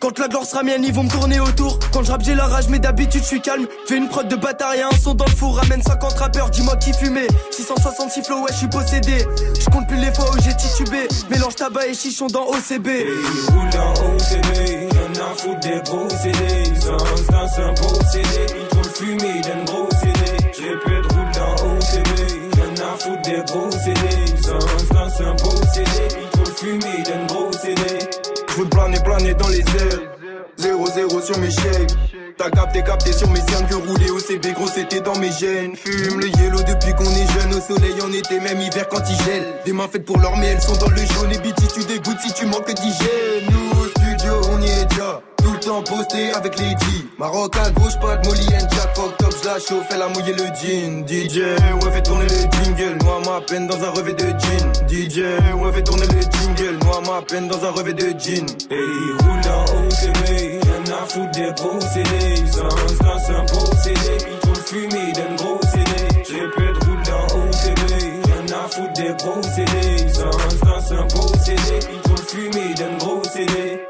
Quand la gloire sera mienne, ils vont me tourner autour. Quand je rappe, j'ai la rage, mais d'habitude, je suis calme. Fais une prod de bâtard et un son dans le four. Ramène 50 rappeurs, dis-moi qui fumait. 666 flow, ouais, je suis possédé. Je compte plus les fois où j'ai titubé. Mélange tabac et chichon dans OCB. Ils roulent dans OCB, rien à foutre des. C'est un, c'est un procédé, ils trouvent fumé d'un gros CD. J'ai peu de roule dans OCB, rien à foutre des. C'est un, c'est un procédé, ils trouvent fumé d'un gros CD. Je veux planer, planer dans les airs. 0-0 sur mes shapes. T'as capté, capté sur mes cernes que rouler au CB, gros c'était dans mes gènes. Fume le yellow depuis qu'on est jeune, au soleil en été, même hiver quand il gèle. Des mains faites pour l'or, mais elles sont dans le jaune. Et BT, tu dégoûtes si tu manques d'hygiène. Nous au studio, on y est déjà. Tout le temps posté avec les. Maroc à gauche, pas de Molly Jack. Fuck top, j'la chauffe, elle a mouillé le jean. DJ, ouais, fait tourner le jingle. Noie ma peine dans un revêt de jean. DJ, ouais, fait tourner le ma peine dans un revêt de jean. Et ils roulent dans OCB, rien à foutre des procédés. C'est un, c'est un procédé, ils trouvent fumé d'un gros CD. J'ai peu de roule dans OCB, rien à foutre des procédés. C'est un, c'est un procédé, ils trouvent fumé d'un gros CD.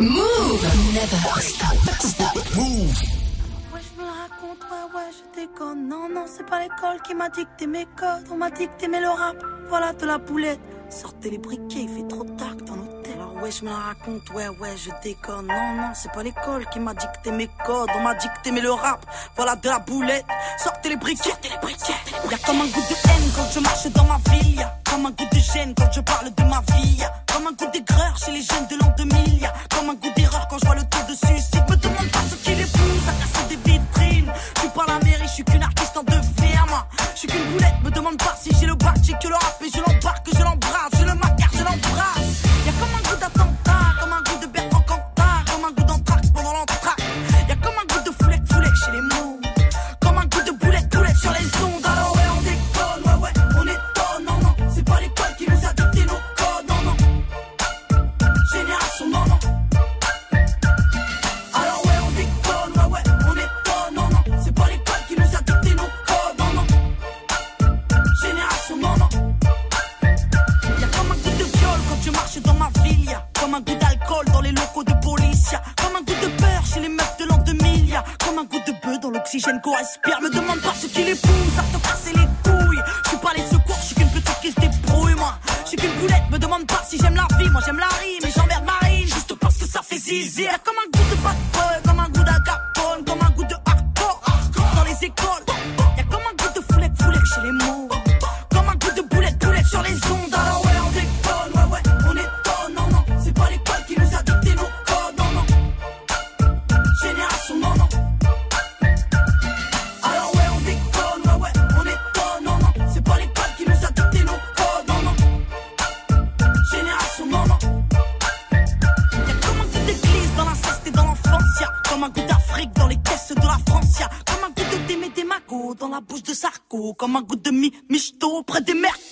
Move Never stop, stop. Move Ouais, je me la raconte, ouais, ouais, je déconne. Non, non, c'est pas l'école qui m'a dicté mes codes. On m'a dicté mais le rap, voilà de la boulette. Sortez les briquets, il fait trop tard dans l'hôtel. Alors ouais, je me la raconte, ouais, ouais, je déconne. Non, non, c'est pas l'école qui m'a dicté mes codes. On m'a dicté mais le rap, voilà de la boulette. Sortez les briquets, sortez les briquets. Y'a comme un goût de haine quand je marche dans ma ville. Y'a comme un goût de gêne quand je parle de ma vie. Y'a comme un goût d'aigreur chez les jeunes de l'an 2000. Y'a comme un goût d'erreur quand je vois le taux de suicide. Me demande pas ce qui les pousse à casser des vitrines. Je suis pas la mairie, je suis qu'une artiste en devenir. Je suis qu'une boulette, me demande pas si j'ai le bac, j'ai que le rap et je l'embarque, l'oxygène qu'on respire. Me demande pas ce qui les pousse à te casser les couilles. Je suis pas les secours, je suis qu'une petite qui se débrouille, moi. Je suis qu'une boulette, me demande pas si j'aime la vie. Moi j'aime la rime et j'emmerde Marine, juste parce que ça fait zizi. Y'a comme un goût de bad Comme un goût de mi michto près des mercos.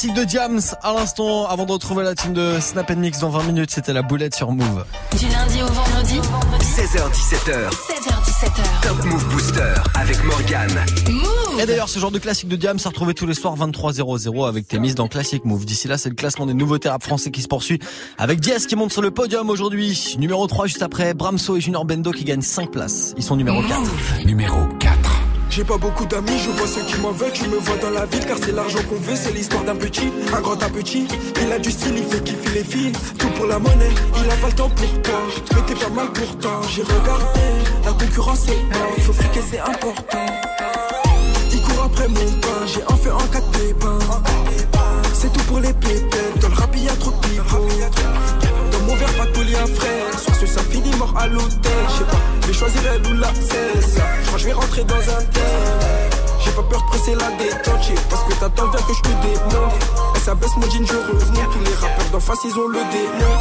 Classique de Diams à l'instant avant de retrouver la team de Snap Mix dans 20 minutes. C'était la boulette sur Move. Du lundi au vendredi, 16h17h. 16h17h. Top Move Booster avec Morgane. Et d'ailleurs, ce genre de classique de Diams, à retrouver tous les soirs 23.00 avec tes mises dans Classic Move. D'ici là, c'est le classement des nouveautés rap français qui se poursuit avec Diaz qui monte sur le podium aujourd'hui. Numéro 3 juste après, Bramso et Junior Bendo qui gagnent 5 places. Ils sont numéro 4. Numéro 4. J'ai pas beaucoup d'amis, je vois ceux qui m'en veulent, tu me vois dans la ville car c'est l'argent qu'on veut, c'est l'histoire d'un petit, un grand un petit, il a du style, il fait kiffer les filles, tout pour la monnaie, il a pas le temps pour toi, mais t'es pas mal pourtant, j'ai regardé, la concurrence est morte, faut friquer c'est important, il court après mon pain, j'ai en fait en quatre pépins, c'est tout pour les pépettes, dans le rap y a trop de mon verre pas de un frère, soit ce ça mort à l'hôtel, je sais pas, je vais choisir elle ou la cesse, je je vais rentrer dans un thème. J'ai pas peur de presser la détente, parce que t'attends bien que je te démonte. Et ça baisse mon jean, je remonte. Tous les rappeurs d'en face, ils ont le démon.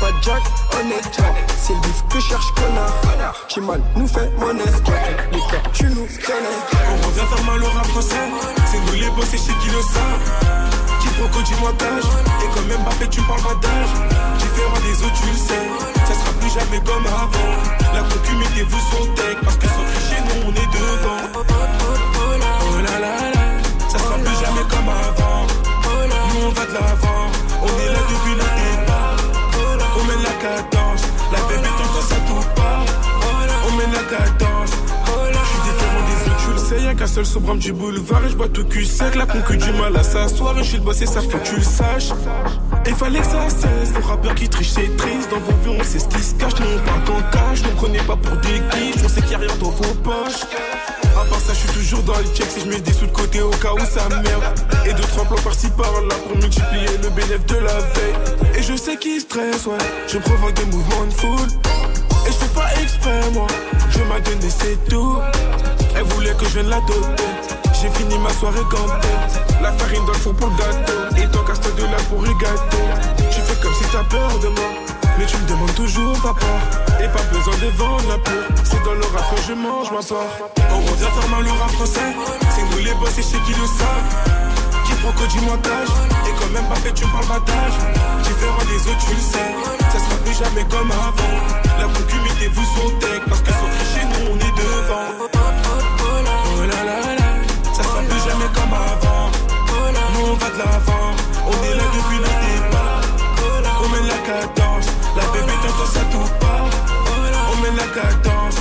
Pas Jack, honnête Jack. C'est le bif que cherche connard. Mal, nous fait monnaie. Les cas, tu nous connais. On revient faire mal au rap français. C'est nous les boss et chez qui le savent. Quiproquo du montage. Et quand même Mbappé, tu parles pas d'âge. Différent des autres, tu le sais. Ça sera plus jamais comme avant. La concu, mettez-vous son tech. Parce que sans tricher, nous on est devant. Oh là là là. Ça sera plus jamais comme avant. Nous on va de l'avant. On est là depuis le départ. On mène la cadence. La bébé t'entends ça tout part. On mène la cadence. Sais, y'a qu'un seul sobrame du boulevard et je bois tout cul sec, la concu du mal à s'asseoir et je suis le boss et ça faut que tu le saches. Et fallait que ça cesse, les rappeurs qui trichent c'est triste, dans vos vues on sait ce qui se cache, nous on parle qu'en cash, ne prenez pas pour des guiches, on sait qu'il y a rien dans vos poches. À part ça, je suis toujours dans le check si je mets des sous de côté au cas où ça merde. Et deux, trois plans par-ci par-là pour multiplier le bénéfice de la veille. Et je sais qu'ils stressent, ouais, je provoque des mouvements de foule. Et je fais pas exprès, moi. Je m'a donné, c'est tout. Que je vienne la. J'ai fini ma soirée gantée. La farine dans le four pour le gâteau. Et ton casse de là pour gâteau. Tu fais comme si t'as peur de moi. Mais tu me demandes toujours ta part. Et pas besoin de vendre la peur. C'est dans le rap que je mange ma part. On revient faire mal rap français. C'est nous les boss et chez qui le savent. Quiproquo du montage Et quand même pas fait tu me parles d'âge Différent des autres tu le sais Ça sera plus jamais comme avant La mettez-vous son tech Parce que sans tricher nous on est devant On est là depuis le départ. On met la cadence. La bébé t'entend ça tout part. On met la cadence.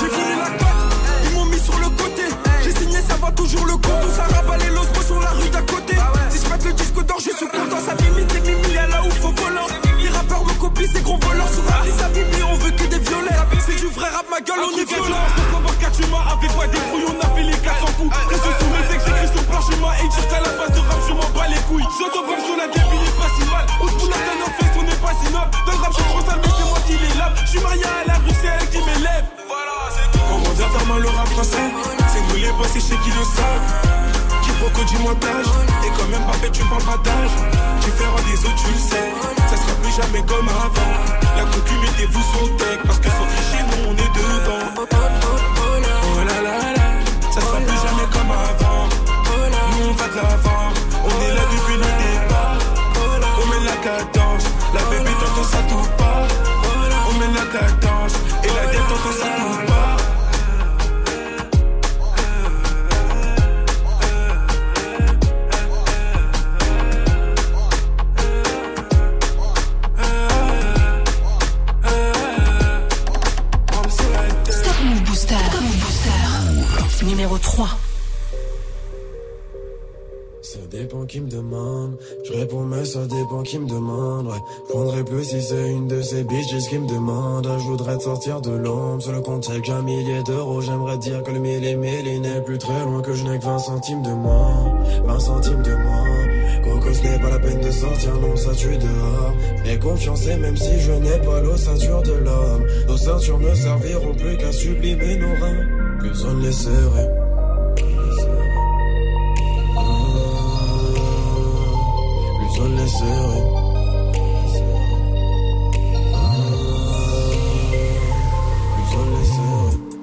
J'ai voulu la carte. Ils m'ont mis sur le côté. J'ai signé, ça va toujours le compte. On s'est rabalé l'osmo sur la rue d'à côté. Si je pète le disque d'or, je suis content. Ça mimite, c'est mimi, à la ouf au volant. Les rappeurs me copient, ces gros voleurs. Sur la liste, mimi, on veut que des violets. C'est du vrai rap, ma gueule, on est violent. On se avec pas des couilles, on a fait les 400 coups. Reste sur le texte, m'a jusqu'à la base de rap, je m'en bats les couilles. J'entends comme sur la débile est pas si mal. Où pour la en fait, on n'est pas si noble. Dans le rap, je prends ça, mais c'est moi qui les lave. J'suis marié à la rue, c'est elle qui m'élève. Voilà, c'est tout. Comment dire mal rap français? C'est nous les boss, c'est chez qui le savent Qui beaucoup du montage Et quand même pas fait tu parles pas d'âge Différent des autres tu le sais Ça sera plus jamais comme avant La concu mettez-vous son tech Parce que sans cliché nous on est devant Oh là là là Ça sera plus jamais comme avant on est là depuis le départ. On met la cadence. La bébé, t'entends ça tout pas. On met la cadence. Et la tête, t'entends ça tout pas. Me demande. Je réponds, mais ça dépend qui me demande. Ouais, je prendrais plus si c'est une de ces bitches qui me demande. Je voudrais te sortir de l'ombre. Sur le compte, j'ai qu'un millier d'euros. J'aimerais dire que le mille et mille n'est plus très loin. Que je n'ai que 20 centimes de moins. 20 centimes de moins. Coco, ce n'est pas la peine de sortir, non, ça tue dehors. J'ai confiance même si je n'ai pas l'ossature de l'homme, nos ceintures ne serviront plus qu'à sublimer nos reins. Plus on on les serrait. Les serrait.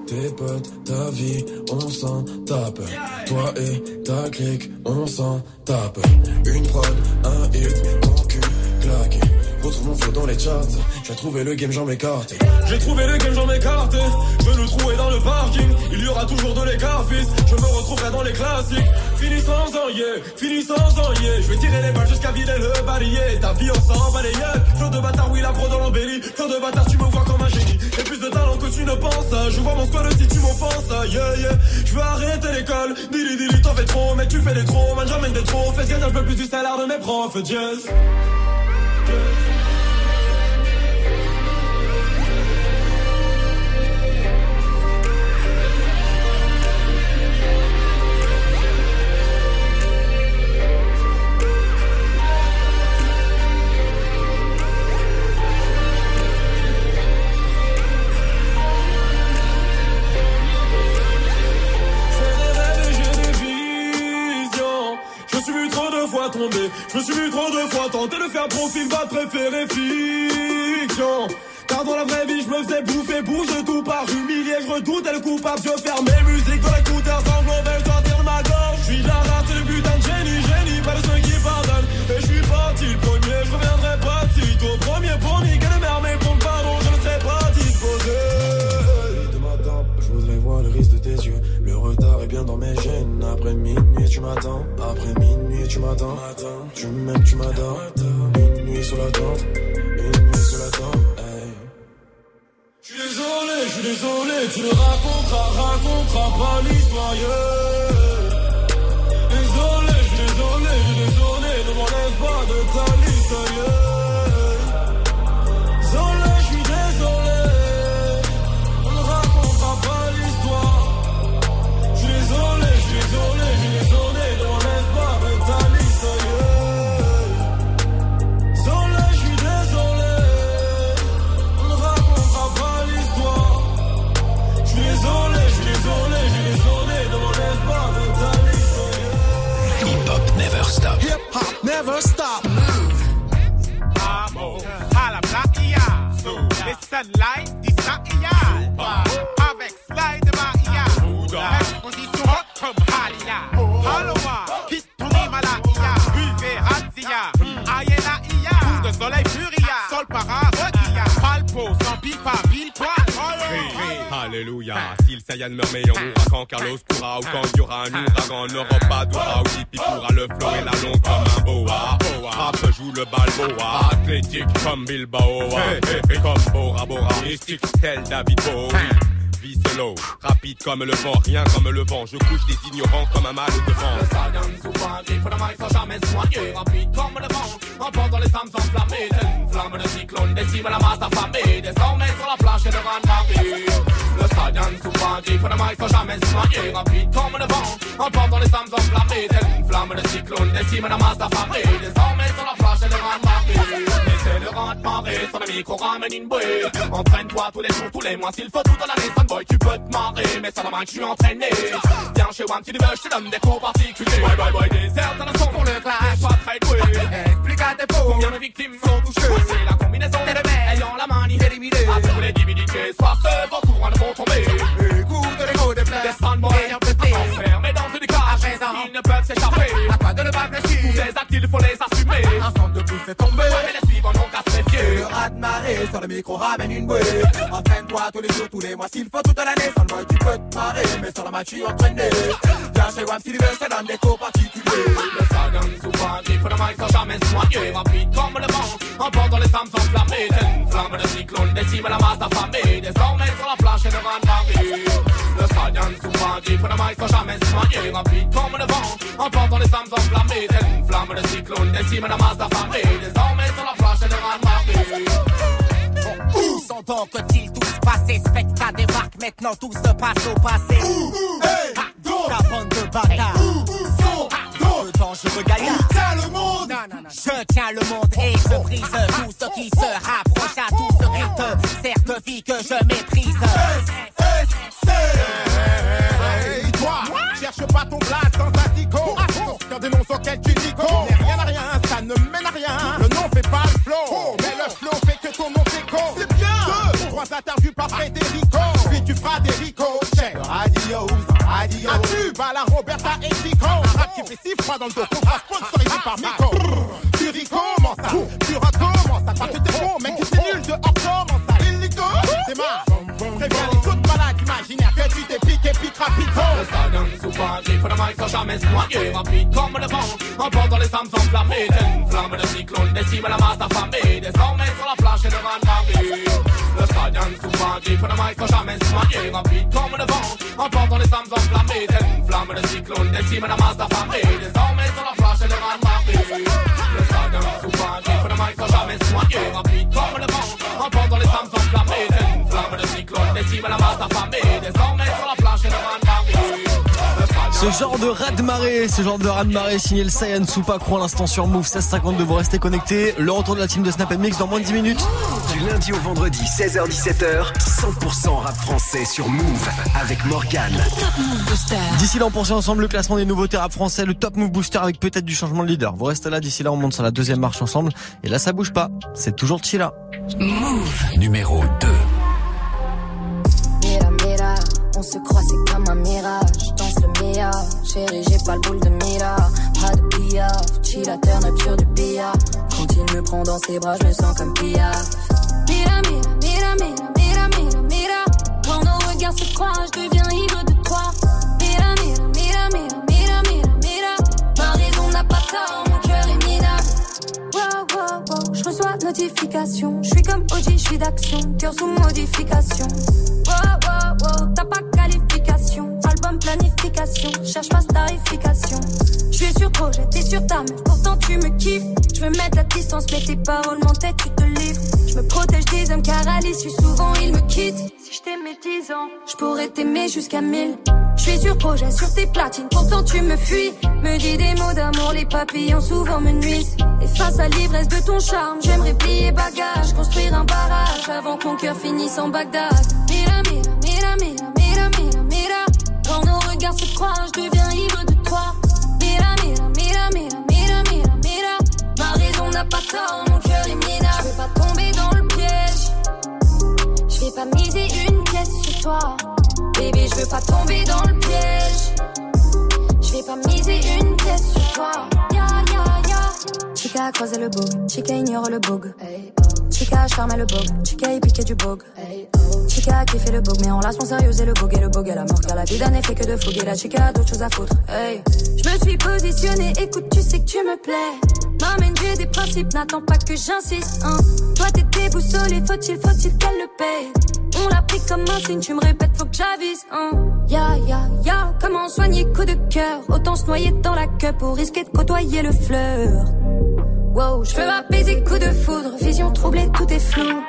Tes potes, ta vie, on s'en tape. Toi et ta clique, on s'en tape. Une prod, un hit, ton cul claqué. Retrouve mon flow dans les charts. J'ai trouvé le game, j'en m'écarte. J'ai trouvé le game, j'en m'écarte. Je veux le trouver dans le parking. Il y aura toujours de l'écart, fils. Je me retrouverai dans les classiques. Fini sans en yeah, fini sans en yeah. Je vais tirer les balles jusqu'à vider le balayé. Ta vie, on s'en bat yuck. Flow de bâtard, oui, la pro dans l'embellie. Flow de bâtard, tu me vois comme un génie. J'ai plus de talent que tu ne penses. Je vois mon squad si tu m'offenses. Yeah, yeah. Je veux arrêter l'école. Dili, dili, t'en fais trop. Mais tu fais des trop. Man, j'emmène des trop. Fais gagner un peu plus du salaire de mes profs. Yes. J'ai Je me suis vu trop de fois tenter de faire profil bas préféré fiction. Car dans la vraie vie, je me faisais bouffer, bouge tout par humilié. Je redoutais le coupable, je ferme mes musiques dans l'écouteur sans vais sortir de ma gorge? Je suis la race et le putain de génie, génie, pas de ceux qui pardonnent. Et je suis parti le premier, je reviendrai pas si tôt. Premier pour niquer le mais pour le pardon, je ne serai pas disposé. de ma tempe, je voudrais voir le risque de tes yeux. Le retard est bien dans mes gènes. Après minuit, tu m'attends. Après minuit, tu m'attends. Tu m'aimes, tu m'adores. Une nuit sur la tente. Une nuit sur la tente. Je suis désolé, je suis désolé, tu ne raconteras, raconteras pas l'histoire. Never stop. Amo, à la plaquilla. Les sunlight, dis ça y a. Avec slide Maria. Exposition hot comme Halia. Haloa, quitte Alléluia. Si le Saiyan meurt meilleur ouragan, Carlos pourra ou quand il y aura un ouragan, on n'aura pas d'aura ou Tipeee pourra le flow et la longue comme un boa. Frappe joue le balboa, athlétique comme Bilbao, et comme Bora Bora, mystique tel David Bowie. Vie solo, rapide comme le vent, rien comme le vent. Je couche les ignorants comme un mal de vent. Le Saiyan souvent grippe le mic sans jamais soigner Rapide comme le vent, emportant les âmes enflammées. Une flamme de cyclone décime la masse affamée Désormais sur la planche rang Marie Le Saiyan souvent grippe le mic sans jamais soigner Rapide comme le vent, emportant les âmes enflammées. Une flamme de cyclone décime la masse affamée Désormais sur la planche et le le rente marée. Sur le micro, ramène une bouée. Entraîne-toi tous les jours, tous les mois, s'il faut tout dans l'année. Sunboy, tu peux te marrer, mais ça la main que je suis entraîné. Viens chez One, si tu veux, je te donne des cours particuliers. Bye bye bye, désert, t'en as son pour le clash. Pas très doué. Explique à tes pauvres combien de victimes sont touchées. C'est la combinaison des rebelles ayant la main éliminée. À tous les divinités, sois ce vos courants ne vont tomber. Écoute les mots des fleurs. Des Sunboy, Ils ne peuvent s'échapper. À toi de ne pas fléchir. Tous les actes, il faut les assumer. Un centre de plus est tombé. Ouais, mais les suivants n'ont qu'à se. Le rat de marée sur le micro ramène une bouée. Entraîne-toi tous les jours, tous les mois, s'il faut toute l'année. Sans boy, tu peux te marrer, mais sur la match, tu es entraîné. Viens chez Wam si tu veux, donne des cours particuliers. Le stadion souvent grippe le mic sans jamais noyer. Rapide comme le vent, emportant les femmes enflammées. Telle une flamme de cyclone décime la masse affamée. Désormais sur la planche et le rang de Marie. Le stadion souvent grippe le mic sans jamais noyer. Rapide comme le vent, emportant les femmes enflammées. Telle une flamme de cyclone décime la masse affamée. Désormais sur la planche et le rang de Marie. Où sont donc ils tous passés? Spectre débarque, maintenant tout se passe au passé. Ha, Ta bande de bâtards. Le dangereux gaillard. Tiens le monde? Je tiens le monde et je brise tout ce qui se rapproche à tout ce qui te sert de vie que je méprise. Hey, toi, cherche pas ton place dans un tico. Sur des noms auxquels tu dis tube à la Roberta et Chico. Un rap qui fait si froid dans le dos sera sponsorisé par Miko. Souvent grippe le mic sans jamais se noyer. Rapide comme le vent, emportant les femmes enflammées. Telle une flamme de cyclone décime la masse affamée. Désormais sur la plage et le rang de Marie. Le stadion souvent grippe le mic sans jamais se noyer. Rapide comme le vent, emportant les femmes enflammées. Telle une flamme de cyclone décime la masse affamée. Désormais sur la plage et le rang de Marie. Le stadion souvent grippe le mic sans jamais se noyer. Rapide comme le vent, emportant les femmes enflammées. Telle une flamme de cyclone décime la masse affamée. Ce genre de raz de marée, ce genre de raz de marée signé le Saiyan Soupa Croix à l'instant sur Move 1652 vous restez connectés. Le retour de la team de Snap Mix dans moins de 10 minutes. Du lundi au vendredi, 16h-17h, 100% rap français sur Move avec Morgane. D'ici là, on poursuit ensemble le classement des nouveautés rap français, le Top Move Booster avec peut-être du changement de leader. Vous restez là, d'ici là, on monte sur la deuxième marche ensemble. Et là, ça bouge pas. C'est toujours Chilla. Numéro 2. Mira, mira, on se croit, c'est comme un mirage. Danse le mia, chérie, j'ai pas le boule de mira. Pas de piaf, chillateur, nature du billard. Quand il me prend dans ses bras, je me sens comme piaf. Mira, mira, mira, mira, mira, mira, mira. Quand nos regards se croisent, je deviens ivre de toi. Mira, mira, mira, mira, mira, mira, mira. Ma raison n'a pas tort, mon cœur est minable. Wow, wow, wow, je reçois notification. Je suis comme OG, je suis d'action, cœur sous modification. Wow, wow, wow, t'as pas. Cherche pas starification. Je suis sur projet, t'es sur ta meuf, pourtant tu me kiffes. Je veux mettre la distance, mais tes paroles m'entêtent, tu te livres. Je me protège des hommes car à l'issue, souvent ils me quittent. Si je t'aimais 10 ans, je pourrais t'aimer jusqu'à 1000. Je suis sur projet, sur tes platines, pourtant tu me fuis. Me dis des mots d'amour, les papillons souvent me nuisent. Et face à l'ivresse de ton charme, j'aimerais plier bagage, construire un barrage avant que mon cœur finisse en Bagdad. Mira, mira. Regards se croisent, je deviens ivre de toi. Mira, mira, mira, mira, mira, mira, mira. Ma raison n'a pas tort, mon cœur est minable. Je veux pas tomber dans le piège. Je vais pas miser une pièce sur toi. Bébé, je veux pas tomber dans le piège. Je vais pas miser une pièce sur toi. Ya, ya, ya. Chica a croisé le bug, Chica ignore le bug. Chica a charmé le bug, Chica y piqué du bug. Chica a kiffé le bug, mais on la son sérieuse et le bug et le bug à la mort. Car la vie d'un effet que de fougue et la chica d'autres choses à foutre. Hey. Je me suis positionnée, écoute, tu sais que tu me plais. M'amène, j'ai des principes, n'attends pas que j'insiste. Hein. Toi t'es déboussolé, faut-il, faut-il qu'elle le paye. On l'a pris comme un signe, tu me répètes, faut que j'avise. Hein. Ya, ya, ya, comment soigner coup de cœur? Autant se noyer dans la queue pour risquer de côtoyer le fleur. Wow, je veux m'apaiser, coup de foudre, vision troublée, tout est flou.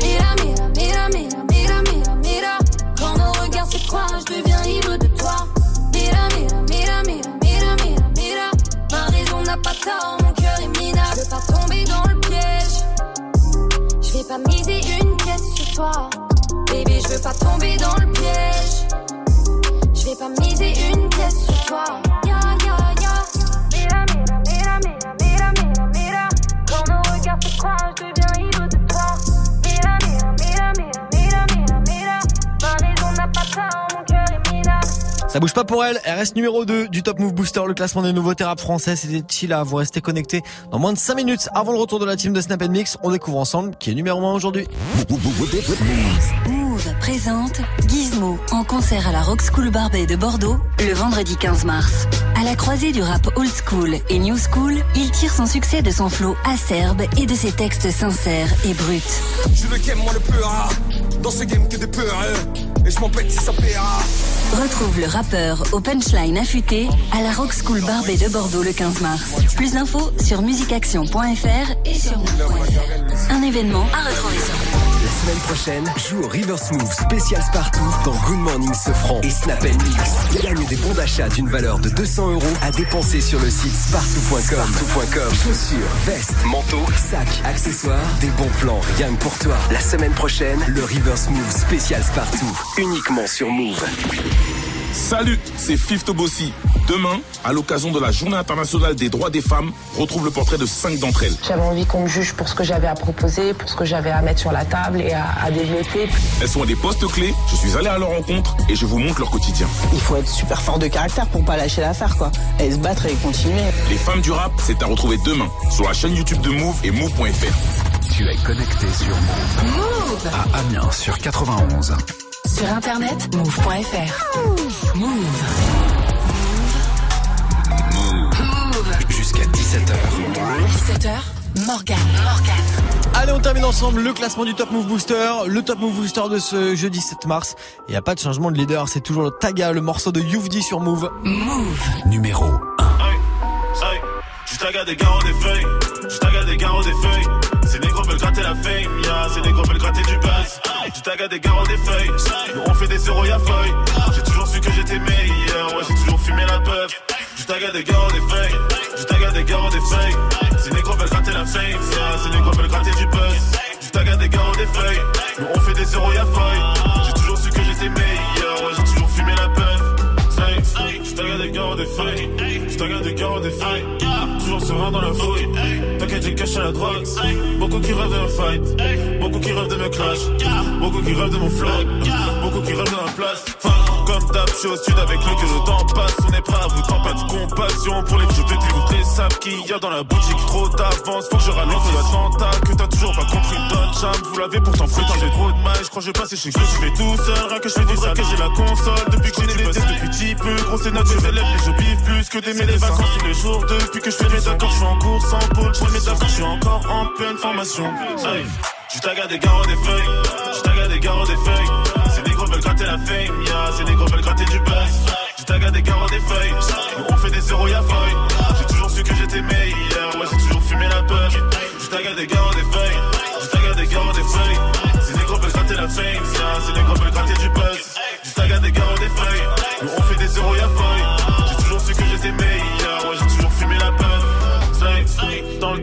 Mira, mira, mira, mira, mira, mira, mira. Quand nos regards se croisent, je deviens ivre de toi. Mira, mira, mira, mira, mira, mira, mira. Ma raison n'a pas tort, mon cœur est minable. Je veux pas tomber dans le piège. Je vais pas miser une pièce sur toi. Bébé, je veux pas tomber dans le piège. Je vais pas miser une pièce sur toi. Nos regards se croisent, je deviens ivre de toi. Mira, mira, mira, mira, mira, mira, mira. Ma maison n'a pas tard, mon cœur est minable. Ça bouge pas pour elle, elle reste numéro 2 du Top Move Booster, le classement des nouveaux rap français. C'était Chila, vous restez connectés dans moins de 5 minutes avant le retour de la team de Snap Mix. On découvre ensemble qui est numéro 1 aujourd'hui. Présente Gizmo en concert à la Rock School Barbet de Bordeaux le vendredi 15 mars. À la croisée du rap old school et new school, il tire son succès de son flow acerbe et de ses textes sincères et bruts. Je le game, moi le plus rare. Dans ce game que des peurs. Et je si ça paiera. Retrouve le rappeur au punchline affûté à la Rock School Barbet de Bordeaux le 15 mars. Plus d'infos sur musicaction.fr et sur. Un événement à retrouver sur La semaine prochaine, joue au River Smooth spécial Spartoo dans Good Morning Sofran et Snap Mix. Gagne des bons d'achat d'une valeur de 200 euros à dépenser sur le site spartoo.com. Chaussures, vestes, manteaux, sacs, accessoires, des bons plans rien que pour toi. La semaine prochaine, le River Smooth spécial Spartoo, uniquement sur Move. Salut, c'est Fifth Bossy. Demain, à l'occasion de la Journée internationale des droits des femmes, retrouve le portrait de cinq d'entre elles. J'avais envie qu'on me juge pour ce que j'avais à proposer, pour ce que j'avais à mettre sur la table et à, à développer. Elles sont à des postes clés, je suis allé à leur rencontre et je vous montre leur quotidien. Il faut être super fort de caractère pour pas lâcher l'affaire, quoi. Et se battre et continuer. Les femmes du rap, c'est à retrouver demain sur la chaîne YouTube de Move et Move.fr. Tu es connecté sur Move. Move À Amiens sur 91. Sur internet, move.fr. Move. Jusqu'à 17h. 17h, Morgan. Morgan. Allez, on termine ensemble le classement du Top Move Booster, le Top Move Booster de ce jeudi 7 mars. Il n'y a pas de changement de leader, c'est toujours le Taga, le morceau de Youvdi sur Move. Move. Numéro 1. Hey, je taga des garros des feuilles, Je taga des garros des feuilles, nous on fait des zéros y'a feuille. J'ai toujours su que j'étais meilleur, ouais, j'ai toujours fumé la puff. Je taga des garros des feuilles, je taga des garros des feuilles. Ces négros veulent gratter la fame, yeah, ces négros veulent gratter du buzz. Je taga des garros des feuilles, nous on fait des zéros y'a feuille. J'ai toujours su que j'étais meilleur, ouais, j'ai toujours fumé la puff. Je taga des garros des feuilles, je taga des garros des feuilles. Serein dans la fouille. T'inquiète, j'ai caché la drogue. Beaucoup qui rêvent d'un fight. Beaucoup qui rêvent de me clash. Beaucoup qui rêvent de mon flow. Beaucoup qui rêvent de ma place. Je suis au sud avec le que le temps passe. On est prêt à vous tant pas de compassion pour les vieux de Toutes les sables qu'il y a dans la boutique. Trop d'avance, faut que je ralentis l'attentat. Que t'as toujours pas compris, Don Cham. Vous l'avez pourtant prétendu. J'ai trop de mal, je crois que je vais passer chez que je suis fait tout seul. Rien que je fais du sale, que j'ai la console. Depuis que j'ai des tests depuis petit peu. Grosse notes, je élève, mais je biffe plus que des mes vacances tous les jours. Depuis que je fais mes accords, je suis en cours sans pôle. Je fais mes accords, je suis encore en pleine formation. Je taga des garros des feuilles, je taga des garros des feuilles. Gratter la fame, yeah, ces négros veulent gratter du buzz. Taga des garros des feuilles, on fait des zéros y'a feuille. J'ai toujours su que j'étais meilleur, ouais, j'ai toujours fumé la. Je taga des garros des feuilles, taga des garros des feuilles. Ces négros veulent gratter la fame, yeah, ces négros veulent gratter du buzz. Taga des garros des feuilles,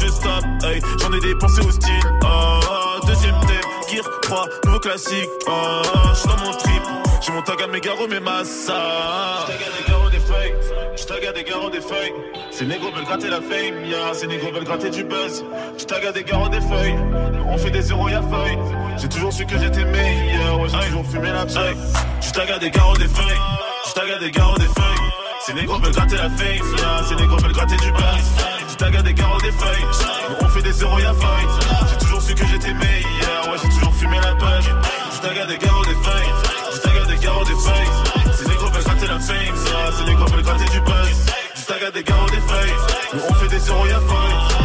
Je stoppe, hey. J'en ai dépensé au style. Oh, deuxième thème, Gear 3, nouveau classique. Oh, je suis dans mon trip. J'ai mon tag à mes garros, mes massas. Je tag à des garros, des feuilles. Je tag à des garros, des feuilles. Ces négros veulent gratter la fame, yeah. Ces négros veulent gratter du buzz. Je tag à des garros, des feuilles. On fait des zéros, y'a feuille. J'ai toujours su que j'étais meilleur, ouais, j'ai toujours fumé la paille. Je tag à des garros, des feuilles. Je tag à des garros, des feuilles. Ces négros veulent gratter la fame, yeah. Ces négros veulent gratter du buzz. À des garros, des feuilles. On fait des zéros, y'a feuille. J'ai toujours su que j'étais meilleur, ouais, j'ai toujours fumé la paille. Je des garros, des feuilles. Je des garros, des feuilles. Ces négros veulent gratter la fame, yeah. Ces négros veulent gratter du buzz. Je des garros, des feuilles. On fait des zéros, y'a feuille.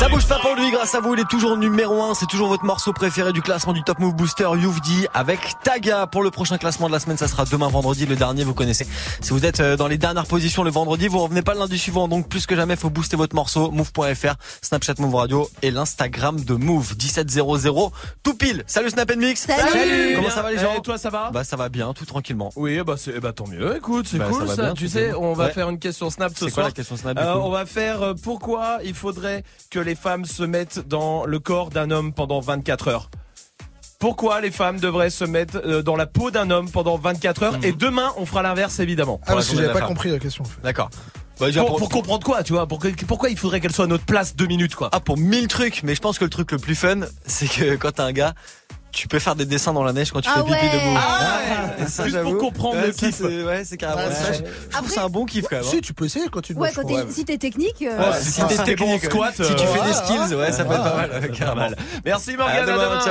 Ça bouge pas pour lui, grâce à vous, il est toujours numéro 1. C'est toujours votre morceau préféré du classement du Top Move Booster Youvdi avec Taga. Pour le prochain classement de la semaine, ça sera demain vendredi. Le dernier, vous connaissez. Si vous êtes euh, dans les dernières positions le vendredi, vous revenez pas le lundi suivant. Donc plus que jamais, faut booster votre morceau. Move.fr, Snapchat Move Radio et l'Instagram de Move 1700 tout pile. Salut Snap Mix. Salut. Comment ça va les gens Et toi ça va Bah ça va bien, tout tranquillement. Oui, bah c'est bah tant mieux. Écoute, c'est Bah, cool ça ça. va bien, tu sais, bien. on va Ouais. faire une question Snap ce C'est quoi soir. la question Snap, Euh, On va faire euh, pourquoi il faudrait que les femmes se mettent dans le corps d'un homme pendant 24 heures. Pourquoi les femmes devraient se mettre euh, dans la peau d'un homme pendant 24 heures? Et demain, on fera l'inverse évidemment. Ah, parce que j'avais pas compris la question. en fait. D'accord. pour, pour comprendre quoi, tu vois? Pour Pourquoi il faudrait qu'elle soit à notre place deux minutes, quoi? Ah, pour mille trucs, mais je pense que le truc le plus fun, c'est que quand t'as un gars, tu peux faire des dessins dans la neige quand tu Ah fais pipi ouais. debout. Ah ça, Juste pour comprendre ouais, le kiff. c'est- Ouais, c'est carrément Ouais, ça. ouais. Je je trouve que c'est un bon kiff quand même. hein. Si, tu peux essayer quand tu Ouais, dois. quand t'es- si t'es technique. euh, Ouais, si t'es t'es bon squat, si tu euh, fais des ouais, skills, ouais, ça peut être pas mal, ouais, carrément. mal. Merci Morgane, à demain, demain. ciao.